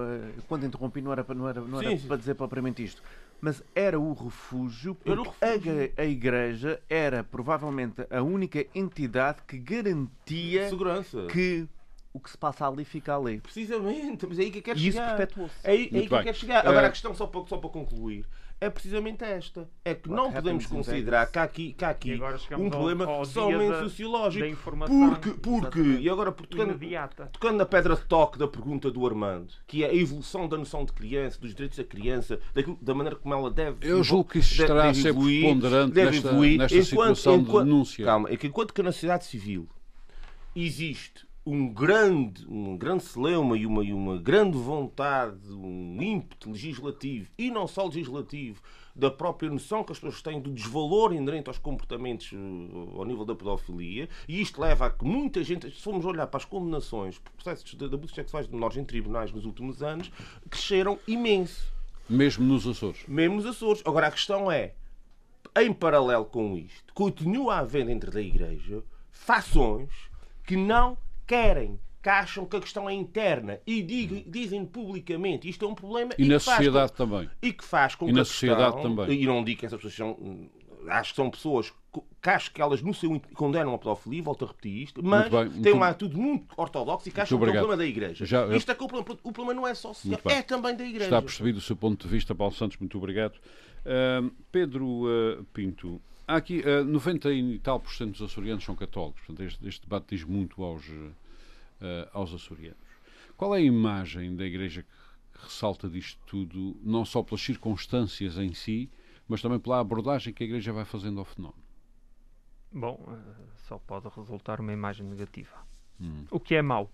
quando interrompi, não era, não era, não era sim, para dizer propriamente isto. Mas era o refúgio, porque o refúgio. A, a Igreja era provavelmente a única entidade que garantia Segurança. que o que se passa ali fica ali. Precisamente, mas é aí que eu quero e chegar. isso perpetuou-se. É aí, é aí que eu quero chegar. Agora, a questão, só para, só para concluir, é precisamente esta. É que não podemos considerar que há aqui, que há aqui um problema ao, ao somente sociológico. Porque, porque e agora tocando, tocando na pedra de toque da pergunta do Armando, que é a evolução da noção de criança, dos direitos da criança, daquilo, da maneira como ela deve Eu julgo que isso estará a ser preponderante nesta, nesta enquanto, situação enquanto, de denúncia. Calma, é que enquanto que na sociedade civil existe um grande, um grande celeuma e uma, e uma grande vontade, um ímpeto legislativo e não só legislativo, da própria noção que as pessoas têm do desvalor inerente aos comportamentos uh, ao nível da pedofilia, e isto leva a que muita gente, se formos olhar para as condenações por processos de, de abusos sexuais de menores em tribunais nos últimos anos, cresceram imenso. Mesmo nos Açores. Mesmo nos Açores. Agora a questão é, em paralelo com isto, continua a haver dentro da Igreja fações que não querem, que acham que a questão é interna e digam, dizem publicamente isto é um problema e, e na sociedade com, também e que faz com e que na sociedade questão, também e não digo que essas pessoas são acho que são pessoas que acho que elas no seu condenam a pedofilia, volto a repetir isto, mas têm uma atitude muito ortodoxa e que acham que é o problema da Igreja. Já, isto é que o problema, o problema não é só social, é também da Igreja. Está percebido o seu ponto de vista, Paulo Santos, muito obrigado. Uh, Pedro uh, Pinto, há aqui uh, 90 e tal por cento dos açorianos são católicos, portanto este, este debate diz muito aos, uh, aos açorianos. Qual é a imagem da Igreja que ressalta disto tudo, não só pelas circunstâncias em si, mas também pela abordagem que a Igreja vai fazendo ao fenómeno? Bom, eh, só pode resultar uma imagem negativa. Hum. O que é mau.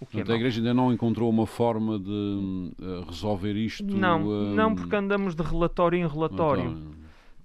O que é Portanto, é a Igreja ainda não encontrou uma forma de uh, resolver isto? Não, não, porque andamos de relatório em relatório.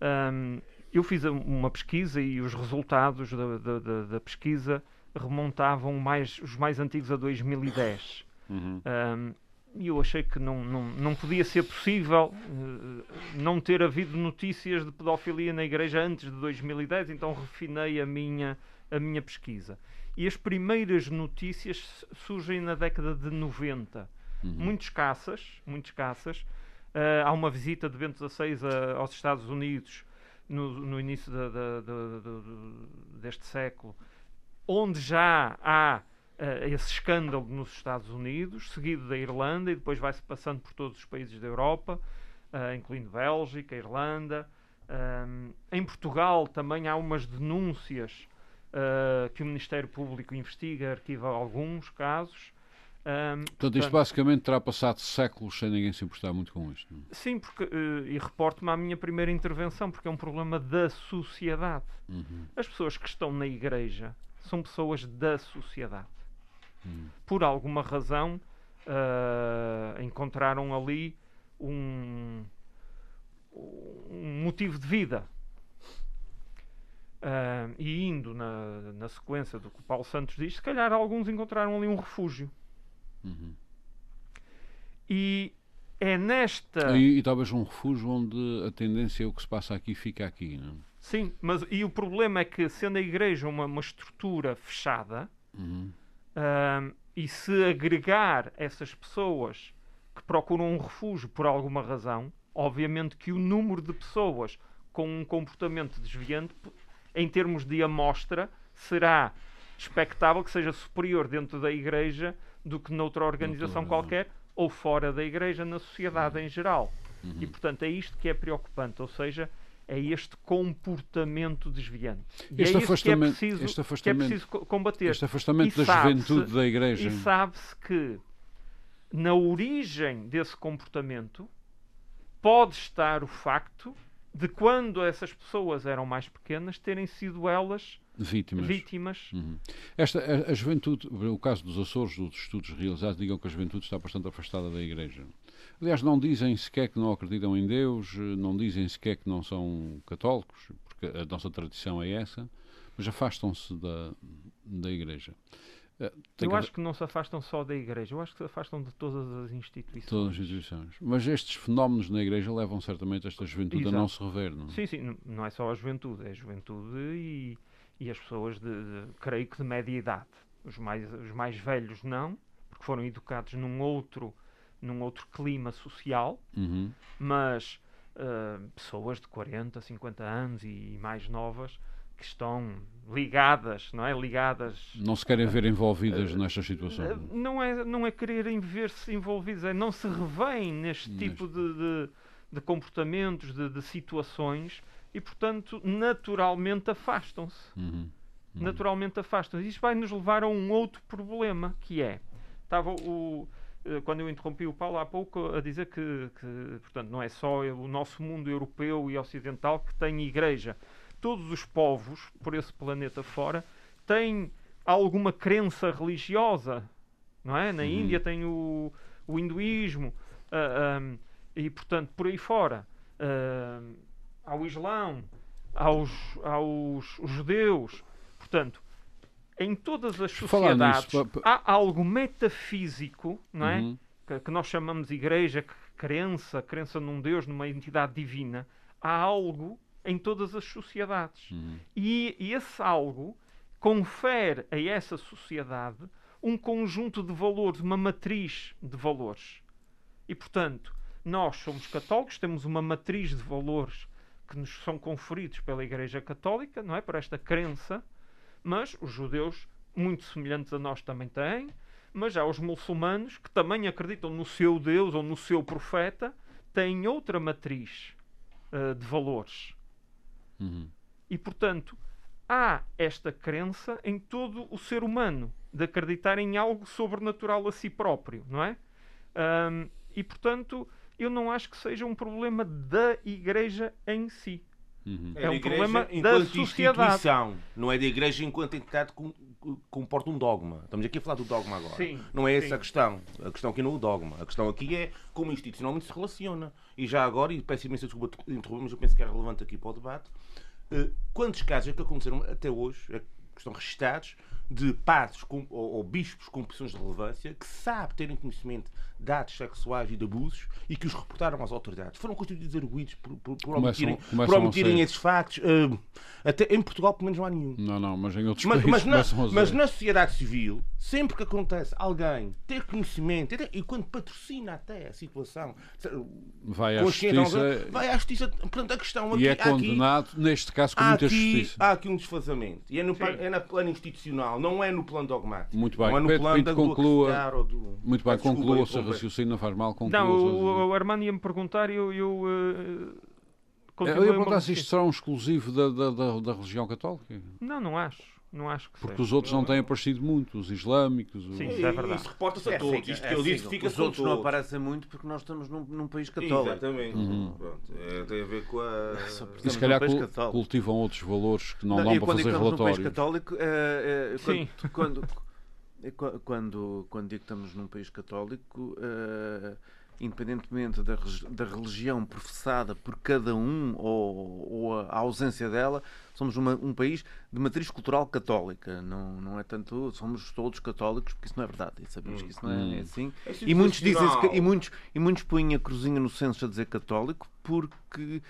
Um, eu fiz uma pesquisa e os resultados da, da, da pesquisa remontavam mais, os mais antigos a 2010. Uhum. Um, e eu achei que não, não, não podia ser possível uh, não ter havido notícias de pedofilia na igreja antes de 2010, então refinei a minha, a minha pesquisa. E as primeiras notícias surgem na década de 90, uhum. muito escassas, muito escassas. Uh, há uma visita de Bento XVI a, aos Estados Unidos no, no início da, da, da, deste século, onde já há uh, esse escândalo nos Estados Unidos, seguido da Irlanda, e depois vai-se passando por todos os países da Europa, uh, incluindo Bélgica, Irlanda. Um, em Portugal também há umas denúncias uh, que o Ministério Público investiga, arquiva alguns casos. Um, portanto, portanto, isto basicamente terá passado séculos sem ninguém se importar muito com isto. Não? É? Sim, porque, uh, e reporto-me à minha primeira intervenção, porque é um problema da sociedade. Uhum. As pessoas que estão na igreja são pessoas da sociedade. Uhum. Por alguma razão, uh, encontraram ali um, um motivo de vida. Uh, e indo na, na sequência do que o Paulo Santos diz, se calhar alguns encontraram ali um refúgio. Uhum. E é nesta. E, e, talvez um refúgio onde a tendência é o que se passa aqui fica aqui, não é? Sim, mas e o problema é que, sendo a igreja uma, uma estrutura fechada, uhum. uh, e se agregar essas pessoas que procuram um refúgio por alguma razão, obviamente que o número de pessoas com um comportamento desviante, em termos de amostra, será expectável que seja superior dentro da igreja do que noutra organização qualquer ou fora da igreja, na sociedade uhum. em geral. Uhum. E, portanto, é isto que é preocupante, ou seja, é este comportamento desviante. E este é isso que é, preciso, este afastamento, que é preciso combater. Este afastamento e da juventude da igreja. E sabe-se que na origem desse comportamento pode estar o facto de quando essas pessoas eram mais pequenas terem sido elas vítimas. vítimas. Uhum. Esta, a, a, juventude, o caso dos Açores, dos estudos realizados, digam que a juventude está bastante afastada da Igreja. Aliás, não dizem sequer que não acreditam em Deus, não dizem sequer que não são católicos, porque a nossa tradição é essa, mas afastam-se da, da Igreja. Tem eu acho que não se afastam só da Igreja, eu acho que se afastam de todas as instituições. Todas as instituições. Mas estes fenómenos na Igreja levam certamente esta juventude Exato. a não se rever, não é? Sim, sim, não é só a juventude, é a juventude e, e as pessoas, de, de, creio que de média idade. Os mais, os mais velhos não, porque foram educados num outro, num outro clima social, uhum. mas uh, pessoas de 40, 50 anos e mais novas que estão ligadas, não é? Ligadas. Não se querem ver envolvidas uh, nestas situações. Uh, não é, não é quererem ver-se envolvidas, é não se revêem neste, neste. tipo de, de, de comportamentos, de, de, situações e, portanto, naturalmente afastam-se. Uhum. Uhum. Naturalmente afastam-se. Isto vai nos levar a um outro problema que é. Estava o eh, quando eu interrompi o Paulo há pouco a dizer que, que, portanto, não é só o nosso mundo europeu e ocidental que tem igreja todos os povos por esse planeta fora têm alguma crença religiosa, não é? Na uhum. Índia tem o, o hinduísmo uh, ah, um, e, portanto, por aí fora uh, ao Islão, aos, aos judeus, portanto, em todas as sociedades nisso, há algo metafísico, não é? Uhum. Que, que, nós chamamos de igreja, que crença, crença num Deus, numa entidade divina. Há algo em todas as sociedades. Uhum. E, e esse algo confere a essa sociedade um conjunto de valores, uma matriz de valores. E, portanto, nós somos católicos, temos uma matriz de valores que nos são conferidos pela Igreja Católica, não é? Por esta crença, mas os judeus, muito semelhantes a nós, também têm, mas há os muçulmanos que também acreditam no seu Deus ou no seu profeta, têm outra matriz uh, de valores. Uhum. E, portanto, há esta crença em todo o ser humano de acreditar em algo sobrenatural a si próprio, não é? Um, e, portanto, eu não acho que seja um problema da Igreja em si. Uhum. É, é um problema da sociedade. Não é da Igreja enquanto entidade que comporta um dogma. Estamos aqui a falar do dogma agora. Sim, não é sim. essa a questão. A questão aqui não é o dogma. A questão aqui é como institucionalmente se relaciona. E já agora, e peço imensa desculpa de interromper, mas eu penso que é relevante aqui para o debate, eh, quantos casos é que aconteceram até hoje, é que estão registados, de padres com, ou, ou, bispos com posições de relevância que sabe terem conhecimento de atos sexuais e de abusos e que os reportaram às autoridades. Foram constituídos arguídos por, por, por omitirem, por omitirem esses factos. Uh, até em Portugal, pelo menos, não há nenhum. Não, não, mas em outros mas, países mas na, mas na sociedade civil, sempre que acontece alguém ter conhecimento e quando patrocina até a situação, vai à justiça. Vai à justiça. Portanto, a questão aqui. E é condenado, aqui, neste caso, com muita aqui, justiça. Há aqui um desfazamento. E é no, é no plano institucional, não é no plano dogmático. Muito bem, não é no Pedro plano Pinto conclua. Do... Muito bem, conclua o seu raciocínio, não faz mal. Conclua não, o, o Armando ia-me perguntar e eu. eu uh... Eu ia perguntar se isto será um exclusivo da, da, da, da religião católica. Não, não acho. Não acho que Porque seja. os outros não têm aparecido muito, os islâmicos. Sim, os... isso é verdade. Isso reporta-se a É, todos. fica- Isto é que ele disse fica Os outros não aparecem muito porque nós estamos num, num país católico. Exatamente. Uhum. Pronto, é, tem a ver com a. E se calhar cul- cultivam outros valores que não, Não, dão para quando fazer estamos num país relatórios. católico, é, é, Sim. quando, quando, é qua- quando, quando digo que estamos num país católico, é, independentemente da, da religião professada por cada um ou, ou a, ausência dela, somos uma- um país de matriz cultural católica. Não, não é tanto somos todos católicos, porque isso não é verdade. E sabemos que isso não é, é assim. É E muitos dizem e muitos e muitos põem a cruzinha no censo a dizer católico porque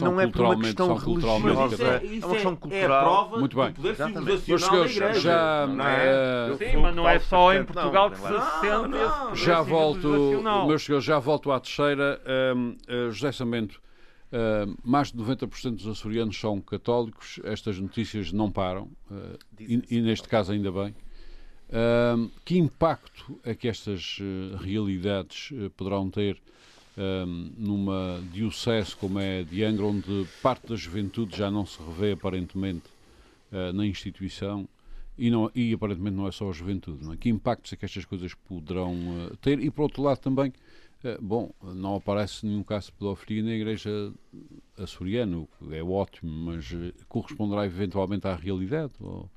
não é por uma questão religiosa, é, é, uma questão é, cultural. é a prova Muito bem. do poder civilizacional da senhores, Igreja. já, não é? eh, Eu Sim, mas não é só em Portugal não, que não, se sente não. esse poder já volto, meus senhores, já volto à terceira. Hum, eh, José Samento, hum, mais de 90% dos açorianos são católicos. Estas notícias não param. eh, e, e neste caso, ainda bem. Hum, que impacto é que estas realidades poderão ter hum, numa diocese como é de Angra, onde parte da juventude já não se revê aparentemente eh, na instituição e, não, e aparentemente não é só a juventude. É? Que impactos é que estas coisas poderão eh, ter? E por outro lado também, eh, bom, não aparece nenhum caso de pedofilia na igreja açoriana, o que é ótimo, mas corresponderá eventualmente à realidade? Ou,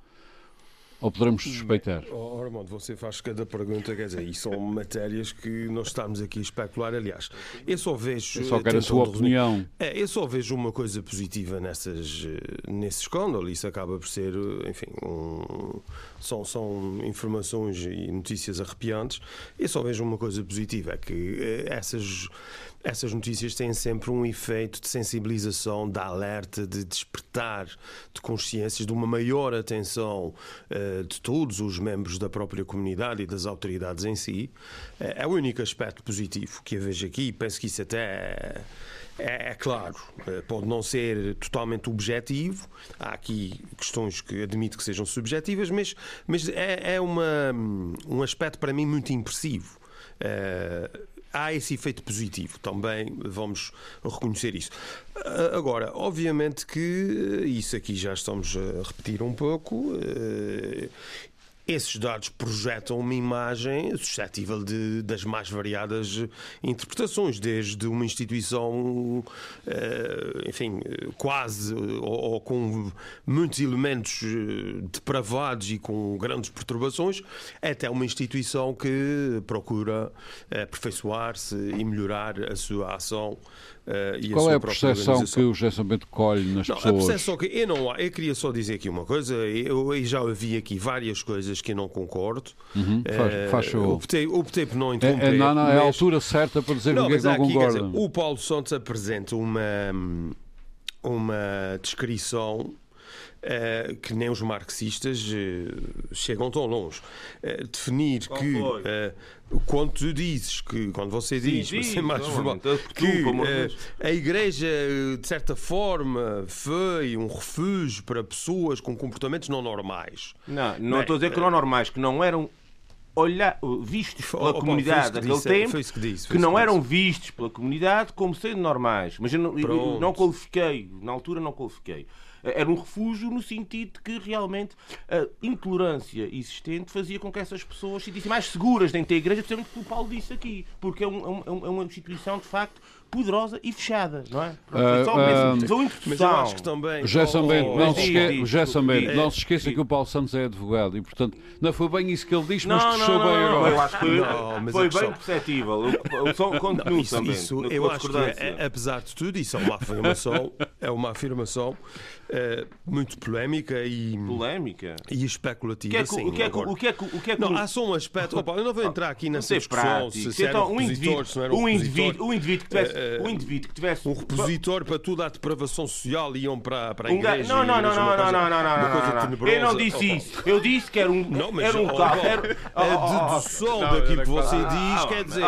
ou poderemos suspeitar? Oh, Armando, você faz cada pergunta, quer dizer, e são matérias que nós estamos aqui a especular. Aliás, eu só vejo. Eu só quero a sua opinião. É, eu só vejo uma coisa positiva nessas, eh, nesse escândalo. Isso acaba por ser, eh, enfim, um- são, são informações e notícias arrepiantes. Eu só vejo uma coisa positiva: é que eh, essas, essas notícias têm sempre um efeito de sensibilização, de alerta, de despertar de consciências, de uma maior atenção eh, de todos os membros da própria comunidade e das autoridades em si. Eh, É o único aspecto positivo que eu vejo aqui e penso que isso até é. É, é claro, eh, pode não ser totalmente objetivo, há aqui questões que admito que sejam subjetivas, mas, mas é, é uma, um aspecto para mim muito impressivo. Eh, há esse efeito positivo, também vamos reconhecer isso. Ah, Agora, obviamente que eh, isso aqui já estamos a repetir um pouco. Esses dados projetam uma imagem suscetível de, das mais variadas interpretações, desde uma instituição, eh, enfim, quase ou, ou com muitos elementos eh, depravados e com grandes perturbações, até uma instituição que procura eh, aperfeiçoar-se e melhorar a sua ação. Eh, e Qual sua é a percepção que o José Samento colhe nas Não, a pessoas? percepção que eu não eu queria só dizer aqui uma coisa, eu, eu já ouvi aqui várias coisas que eu não concordo. Uhum, faz- Eh, faz favor. optei, optei por não É, interromper. é, não, não, é a mas- altura certa para dizer não, que é mas que não quer dizer, concorda. o Paulo Santos apresenta uma, uma descrição uh, que nem os marxistas uh, chegam tão longe. Uh, definir Qual que quando tu dizes que quando você diz, sim, sim, mais verbal, que a Igreja de certa forma foi um refúgio para pessoas com comportamentos não normais. Não, não Bem, estou a dizer que não normais, que não eram olhar, vistos pela comunidade daquele disse, tempo, que, que, disse, que não que eram vistos pela comunidade como sendo normais. Mas eu não, eu não qualifiquei, na altura não qualifiquei. Era um refúgio no sentido de que realmente a intolerância existente fazia com que essas pessoas se sentissem mais seguras dentro da igreja, precisamente o que o Paulo disse aqui, porque é, um, é, um, é uma instituição de facto poderosa e fechada, não é? Uh, só uh, mas eu acho que também. Gerson Bento, não, se esque... Bento, não se esqueça que o Paulo Santos é advogado e, portanto, não foi bem isso que ele diz, mas fechou bem agora. Eu acho que não, foi bem perceptível. Eu só continuo também. Isso, eu acho que, é, apesar de tudo, isso é uma afirmação, é uma afirmação uh, muito polémica e. Polémica? E especulativa. O que é que, o que é que, o que é que, não, há só um aspecto. Oh, eu não vou entrar aqui nessa discussão se, se então, um indivíduo, se era um indivíduo, um indivíduo que tivesse uh, um indivíduo que tivesse um repositor para toda a depravação social iam para, para a igreja. Não, não, não, não, não, não, não, não, Eu não disse isso. Eu disse que era um não, mas, era um carro. A dedução daquilo que você diz quer dizer.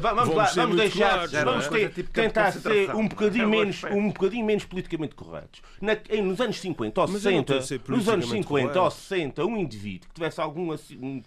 Vamos lá, vamos deixar, vamos tentar ser um bocadinho menos, um bocadinho menos politicamente corretos. Nos anos 50 ou 60, nos anos 50 ou 60, um indivíduo que tivesse algum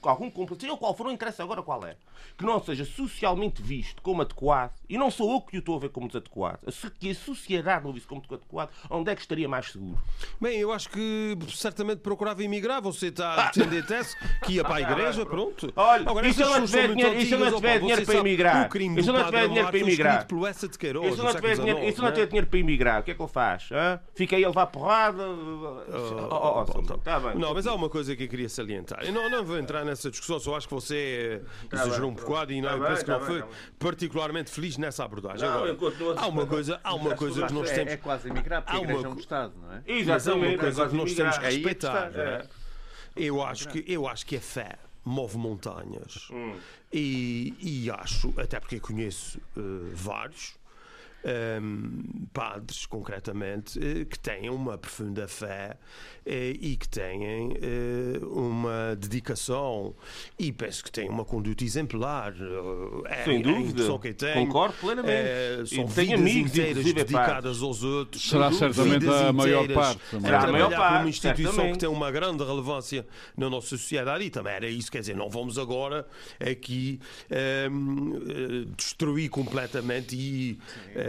algum complexo, seja qual for, não interessa agora qual é, que não seja socialmente visto como adequado, e não sou eu que o estou a ver como desadequado, que a sociedade não visse como adequado, onde é que estaria mais seguro? Bem, eu acho que certamente procurava emigrar. Você está a defender tese que ia para a igreja, pronto. Olha, Agora, e se eu não tiver dinheiro, e se eu não tiver dinheiro para emigrar? E se eu não tiver dinheiro para emigrar? E se eu não tiver dinheiro, se não tiver dinheiro para emigrar, o que é que ele faz? Fica aí a levar porrada? Está bem. Não, mas há uma coisa que eu queria salientar. Eu não, não vou entrar nessa discussão, só acho que você exagerou um bocado e não, penso que não foi particularmente feliz nessa abordagem. Agora, há uma coisa, há uma coisa que nós temos. É, quase emigrar, porque a igreja é um Estado, não é? Exatamente. Há uma coisa que nós temos que respeitar. Eu acho que, eu acho que a fé move montanhas. Hum. E, e acho, até porque conheço uh, vários, um, padres, concretamente, uh, que têm uma profunda fé eh, e que têm eh, uma dedicação e penso que têm uma conduta exemplar. É, Sem é dúvida. que tenho. Concordo plenamente. É, são e vidas amigos, inteiras dedicadas aos outros. Será certamente a maior parte. Será a maior parte. uma instituição certamente. que tem uma grande relevância na nossa sociedade e também era isso. Quer dizer, não vamos agora aqui um, destruir completamente e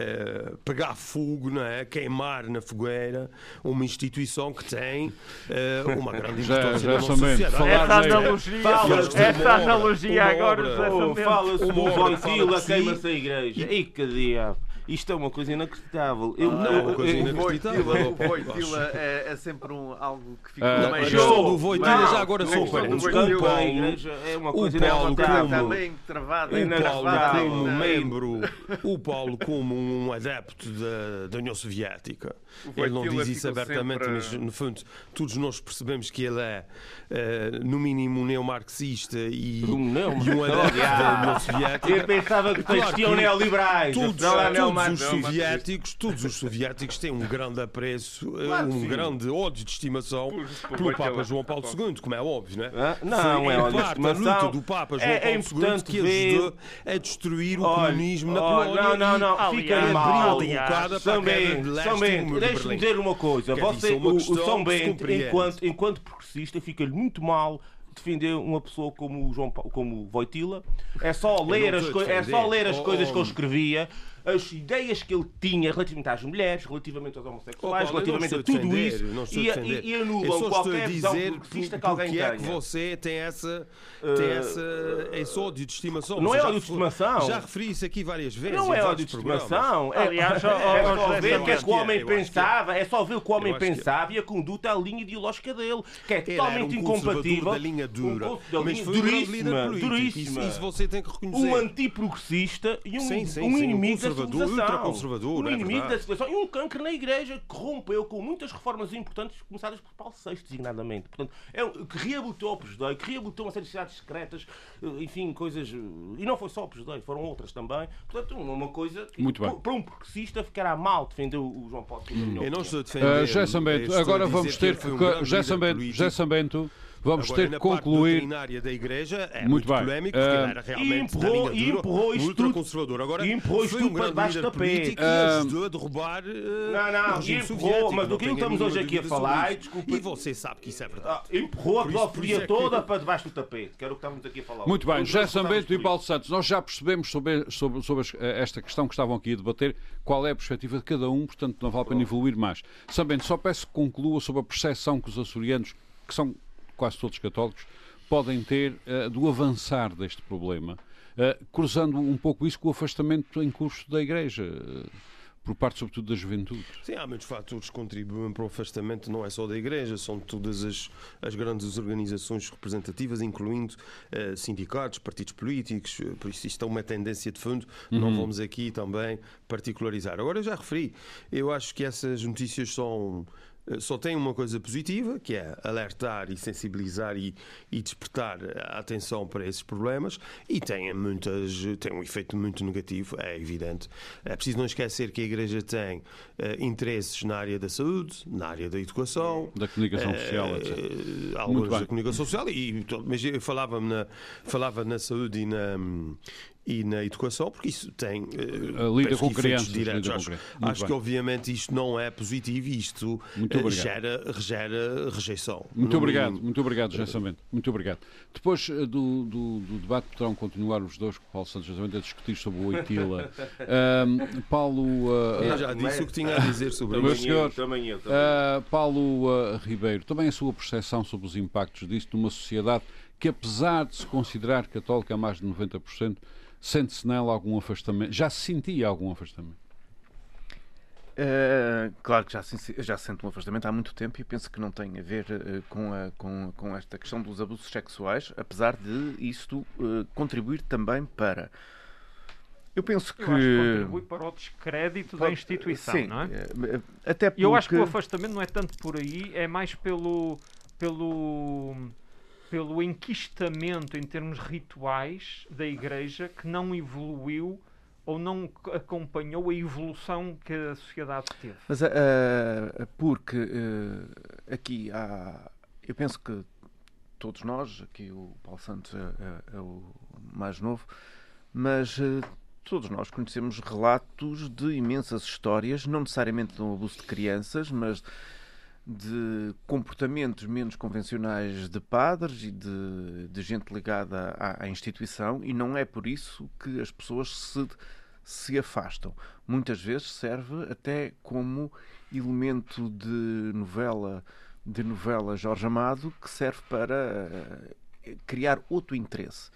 uh, pegar fogo, não é? queimar na fogueira uma instituição que tem uh, uma grande importância já, já sociedade. Essa analogia, essa analogia agora... Fala-se do Voitila, queima-se a igreja. E que diabo. Isto é uma coisa inacreditável. Eu, não, é uma coisa inacreditável. O Voitila é, é, sempre um, algo que fica uh, também... A questão do Voitila, já agora sou. O Paulo, é uma coisa o Paulo como, também travada, o Paulo como membro, o Paulo como um adepto da, da União Soviética. Ele não diz isso abertamente, sempre... mas no fundo todos nós percebemos que ele é, uh, no mínimo, um neomarxista e, um, e um adepto da União Soviética. Eu pensava que claro tinham neoliberais. Todos, todos os soviéticos, todos os soviéticos têm um grande apreço, claro, um sim. grande ódio de estimação por, pelo Papa João Paulo II, como é óbvio, não é? Ah, não, Foi, é ódio de estimação. a luta do Papa João é, Paulo II que ajudou a destruir o comunismo na Polónia. Não, não, não, fica mal. São bem, São bem, deixe-me dizer uma coisa. Você, o, o São Bento, enquanto, enquanto progressista, fica-lhe muito mal defender uma pessoa como o João como o Voitila. É só ler as, é só ler as oh, coisas oh, que ele escrevia as ideias que ele tinha relativamente às mulheres, relativamente aos homossexuais, oh, relativamente a tudo defender, isso, e, e, e anulam qualquer visão progressista que alguém tenha. é que você tem essa, tem uh, essa, esse ódio de estimação? Não é ódio de estimação. Já referi isso aqui várias vezes. Não é ódio de estimação. É, Aliás, é, só ver o que é que o homem pensava, é só ver o que o homem pensava e a conduta, a linha ideológica dele, que é totalmente incompatível. da linha dura. Mas foi duríssima, duríssima. Isso você tem que reconhecer. Um antiprogressista e um inimigo conservador, ultraconservador. Um é inimigo verdade. da civilização e um cancro na igreja que rompeu com muitas reformas importantes começadas por Paulo VI, designadamente. Portanto, é, que reabilitou o Presdei, que reabilitou uma série de cidades secretas, eh, enfim, coisas. eh, E não foi só o Presdei, foram outras também. Portanto, uma uma coisa que Muito bem. para- um progressista ficará mal defender o João Paulo II. Eu não estou a defender. Uh, José Sambento, estou a agora vamos ter que. um grande José vamos Agora, ter que concluir. da Igreja é Muito muito, bem. polémico, Ah, porque era realmente empurrou- da dura, empurrou isto tudo- ultraconservador. Agora, empurrou isto foi um tudo para debaixo do tapete. Ah, e ajudou a derrubar eh, Não, não, o regime empurrou, mas do que tenho estamos hoje aqui a falar, desculpa- E você sabe que isso é verdade. Ah, empurrou a pedofilia é que- toda para debaixo do tapete, que era o que estávamos aqui a falar. Muito bem, José Sambento e Paulo. Santos, nós já percebemos sobre, sobre, sobre as- esta questão que estavam aqui a debater, qual é a perspectiva de cada um, portanto não vale a pena evoluir mais. Sambento, só peço que conclua sobre a percepção que os açorianos, que são quase todos católicos, podem ter eh, do avançar deste problema, eh, cruzando um pouco isso com o afastamento em curso da Igreja, eh, por parte sobretudo da juventude. Sim, há muitos fatores que contribuem para o afastamento, não é só da Igreja, são todas as, as grandes organizações representativas, incluindo sindicatos, partidos políticos, por isso isto é uma tendência de fundo, não vamos aqui também particularizar. Agora, eu já referi, eu acho que essas notícias são. Eh, Só têm uma coisa positiva, que é alertar e sensibilizar e, e despertar a atenção para esses problemas, e têm muitas, têm um efeito muito negativo, é evidente. É preciso não esquecer que a Igreja tem eh, interesses na área da saúde, na área da educação, Da comunicação eh, social, Muito alguns da comunicação social, e, mas eu falava na, falava na saúde e na, e na educação, porque isso tem Uh, lida com crianças, diretos. lida com Acho, crianças. Muito acho que obviamente isto não é positivo e isto Muito obrigado. gera, gera rejeição. Muito obrigado, mínimo. muito obrigado, José Sambento. Muito obrigado. Depois do, do, do debate poderão continuar os dois, com o Paulo Santos e José Sambento, a discutir sobre o Oitila. Ahm, Paulo, ah, Eu já disse o que tinha a dizer sobre o senhor. Também eu, também. ah, Paulo ah, Ribeiro, também a sua percepção sobre os impactos disso numa sociedade que, apesar de se considerar católica a mais de 90%, sente-se nela algum afastamento, já se sentia algum afastamento? Uh, claro que já, já sente um afastamento há muito tempo e penso que não tem a ver uh, com, a- com- com esta questão dos abusos sexuais, apesar de isto uh, contribuir também para. Eu penso que. Eu acho que contribui para o descrédito da Pode- instituição, Sim, não é? Até porque. Eu acho que o afastamento não é tanto por aí, é mais pelo, pelo, pelo enquistamento em termos rituais da Igreja que não evoluiu ou não acompanhou a evolução que a sociedade teve. Mas ah, porque ah, aqui há. Eu penso que todos nós, aqui o Paulo Santos é, é- é o mais novo, mas ah, todos nós conhecemos relatos de imensas histórias, não necessariamente de um abuso de crianças, mas de comportamentos menos convencionais de padres e de, de gente ligada à, à instituição, e não é por isso que as pessoas se, se afastam. Muitas vezes serve até como elemento de novela de novela Jorge Amado que serve para eh, criar outro interesse.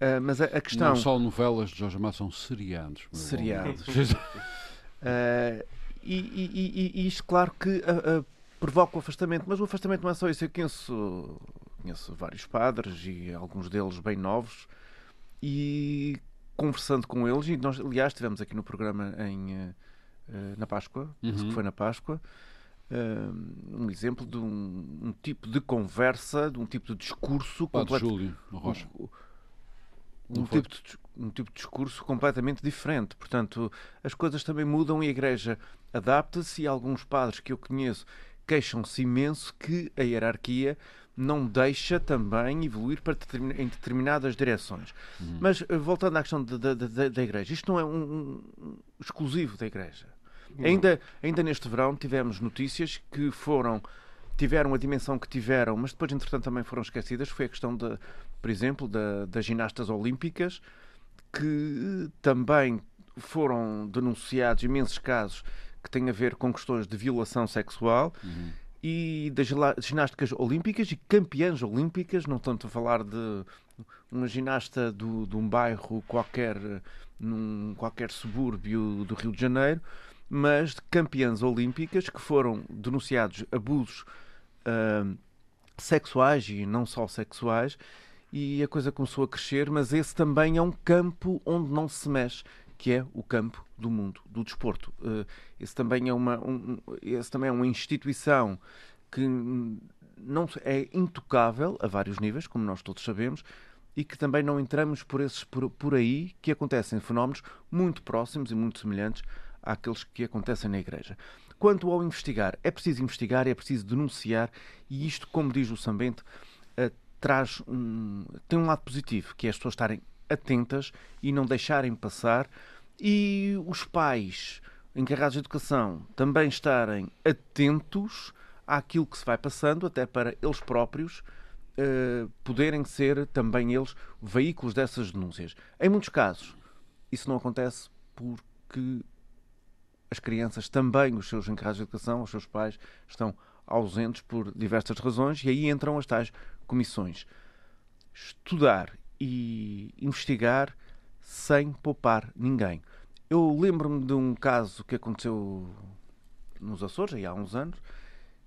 Ah, mas a, a questão Não só novelas de Jorge Amado, são seriados. Seriados. Uh, e, e- e- isto, claro que uh, uh, provoca o afastamento, mas o afastamento não é só isso. Eu conheço, conheço vários padres e alguns deles bem novos, e conversando com eles, e nós, aliás, estivemos aqui no programa em, uh, uh, na Páscoa, Uhum. que foi na Páscoa. uh, um exemplo de um, um tipo de conversa, de um tipo de discurso Padre completo- Júlio Rocha. um foi? tipo, de, um tipo de discurso completamente diferente. Portanto, as coisas também mudam e a Igreja adapta-se e alguns padres que eu conheço queixam-se imenso que a hierarquia não deixa também evoluir para determin- em determinadas direções. Uhum. Mas, eh, voltando à questão da, Igreja, isto não é um, um exclusivo da Igreja. Ainda, ainda neste verão tivemos notícias que foram tiveram a dimensão que tiveram, mas depois, entretanto, também foram esquecidas. Foi a questão, de, por exemplo, da- das ginastas olímpicas, que eh, também foram denunciados imensos casos que têm a ver com questões de violação sexual Uhum. e das ginásticas olímpicas e campeãs olímpicas, não tanto a falar de uma ginasta do, de um bairro qualquer, num qualquer subúrbio do Rio de Janeiro, mas de campeãs olímpicas que foram denunciados abusos ah, sexuais e não só sexuais, e a coisa começou a crescer, mas esse também é um campo onde não se mexe, que é o campo do mundo do desporto. Uh, esse, também é uma, um, esse também é uma instituição que não é intocável a vários níveis, como nós todos sabemos, e que também não entramos por, esses, por, por aí que acontecem fenómenos muito próximos e muito semelhantes àqueles que acontecem na Igreja. Quanto ao investigar, é preciso investigar, é preciso denunciar, e isto, como diz o Sambente, uh, traz um, tem um lado positivo, que é as pessoas estarem atentas e não deixarem passar, e os pais encarregados de educação também estarem atentos àquilo que se vai passando, até para eles próprios uh, poderem ser também eles veículos dessas denúncias. Em muitos casos, isso não acontece porque as crianças também, os seus encarregados de educação, os seus pais, estão ausentes por diversas razões e aí entram as tais comissões. Estudar e investigar sem poupar ninguém. Eu lembro-me de um caso que aconteceu nos Açores, aí há uns anos,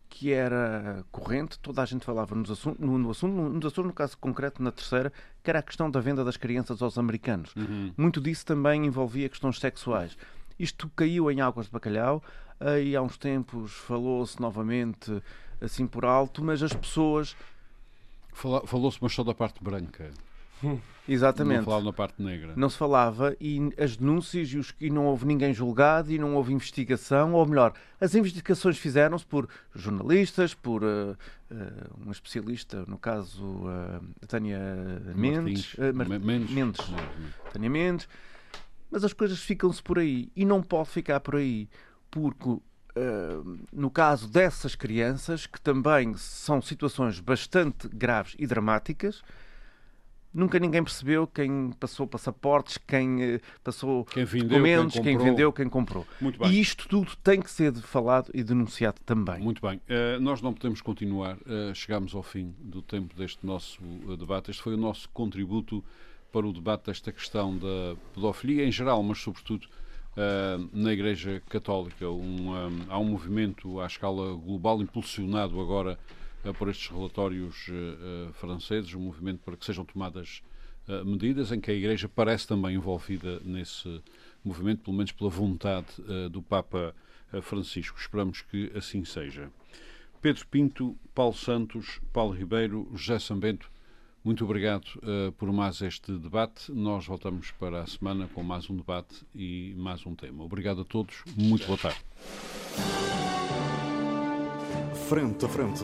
que era corrente, toda a gente falava nos assunto, no, no assunto, nos Açores, no caso concreto, na terceira, que era a questão da venda das crianças aos americanos. Uhum. Muito disso também envolvia questões sexuais. Isto caiu em águas de bacalhau, aí há uns tempos falou-se novamente assim por alto, mas as pessoas. Falou-se, mas só da parte branca. Exatamente. Não falava na parte negra. Não se falava e as denúncias e, os, e não houve ninguém julgado e não houve investigação, ou melhor, as investigações fizeram-se por jornalistas, por uh, uh, um especialista, no caso uh, Tânia Mendes, Mendes. Mendes. Tânia Mendes, mas as coisas ficam-se por aí e não pode ficar por aí, porque no caso dessas crianças, que também são situações bastante graves e dramáticas, Nunca ninguém percebeu quem passou passaportes, quem uh, passou quem vendeu, documentos, quem, quem, vendeu, quem comprou. E isto tudo tem que ser falado e denunciado também. Muito bem. Uh, nós não podemos continuar. Uh, chegamos ao fim do tempo deste nosso debate. Este foi o nosso contributo para o debate desta questão da pedofilia em geral, mas sobretudo na Igreja Católica. Um, um, há um movimento à escala global impulsionado agora eh, por estes relatórios eh, eh, franceses, um movimento para que sejam tomadas medidas, em que a Igreja parece também envolvida nesse movimento, pelo menos pela vontade do Papa Francisco. Esperamos que assim seja. Pedro Pinto, Paulo Santos, Paulo Ribeiro, José Sambento, muito obrigado uh, por mais este debate. Nós voltamos para a semana com mais um debate e mais um tema. Obrigado a todos. Muito boa tarde. Frente a frente.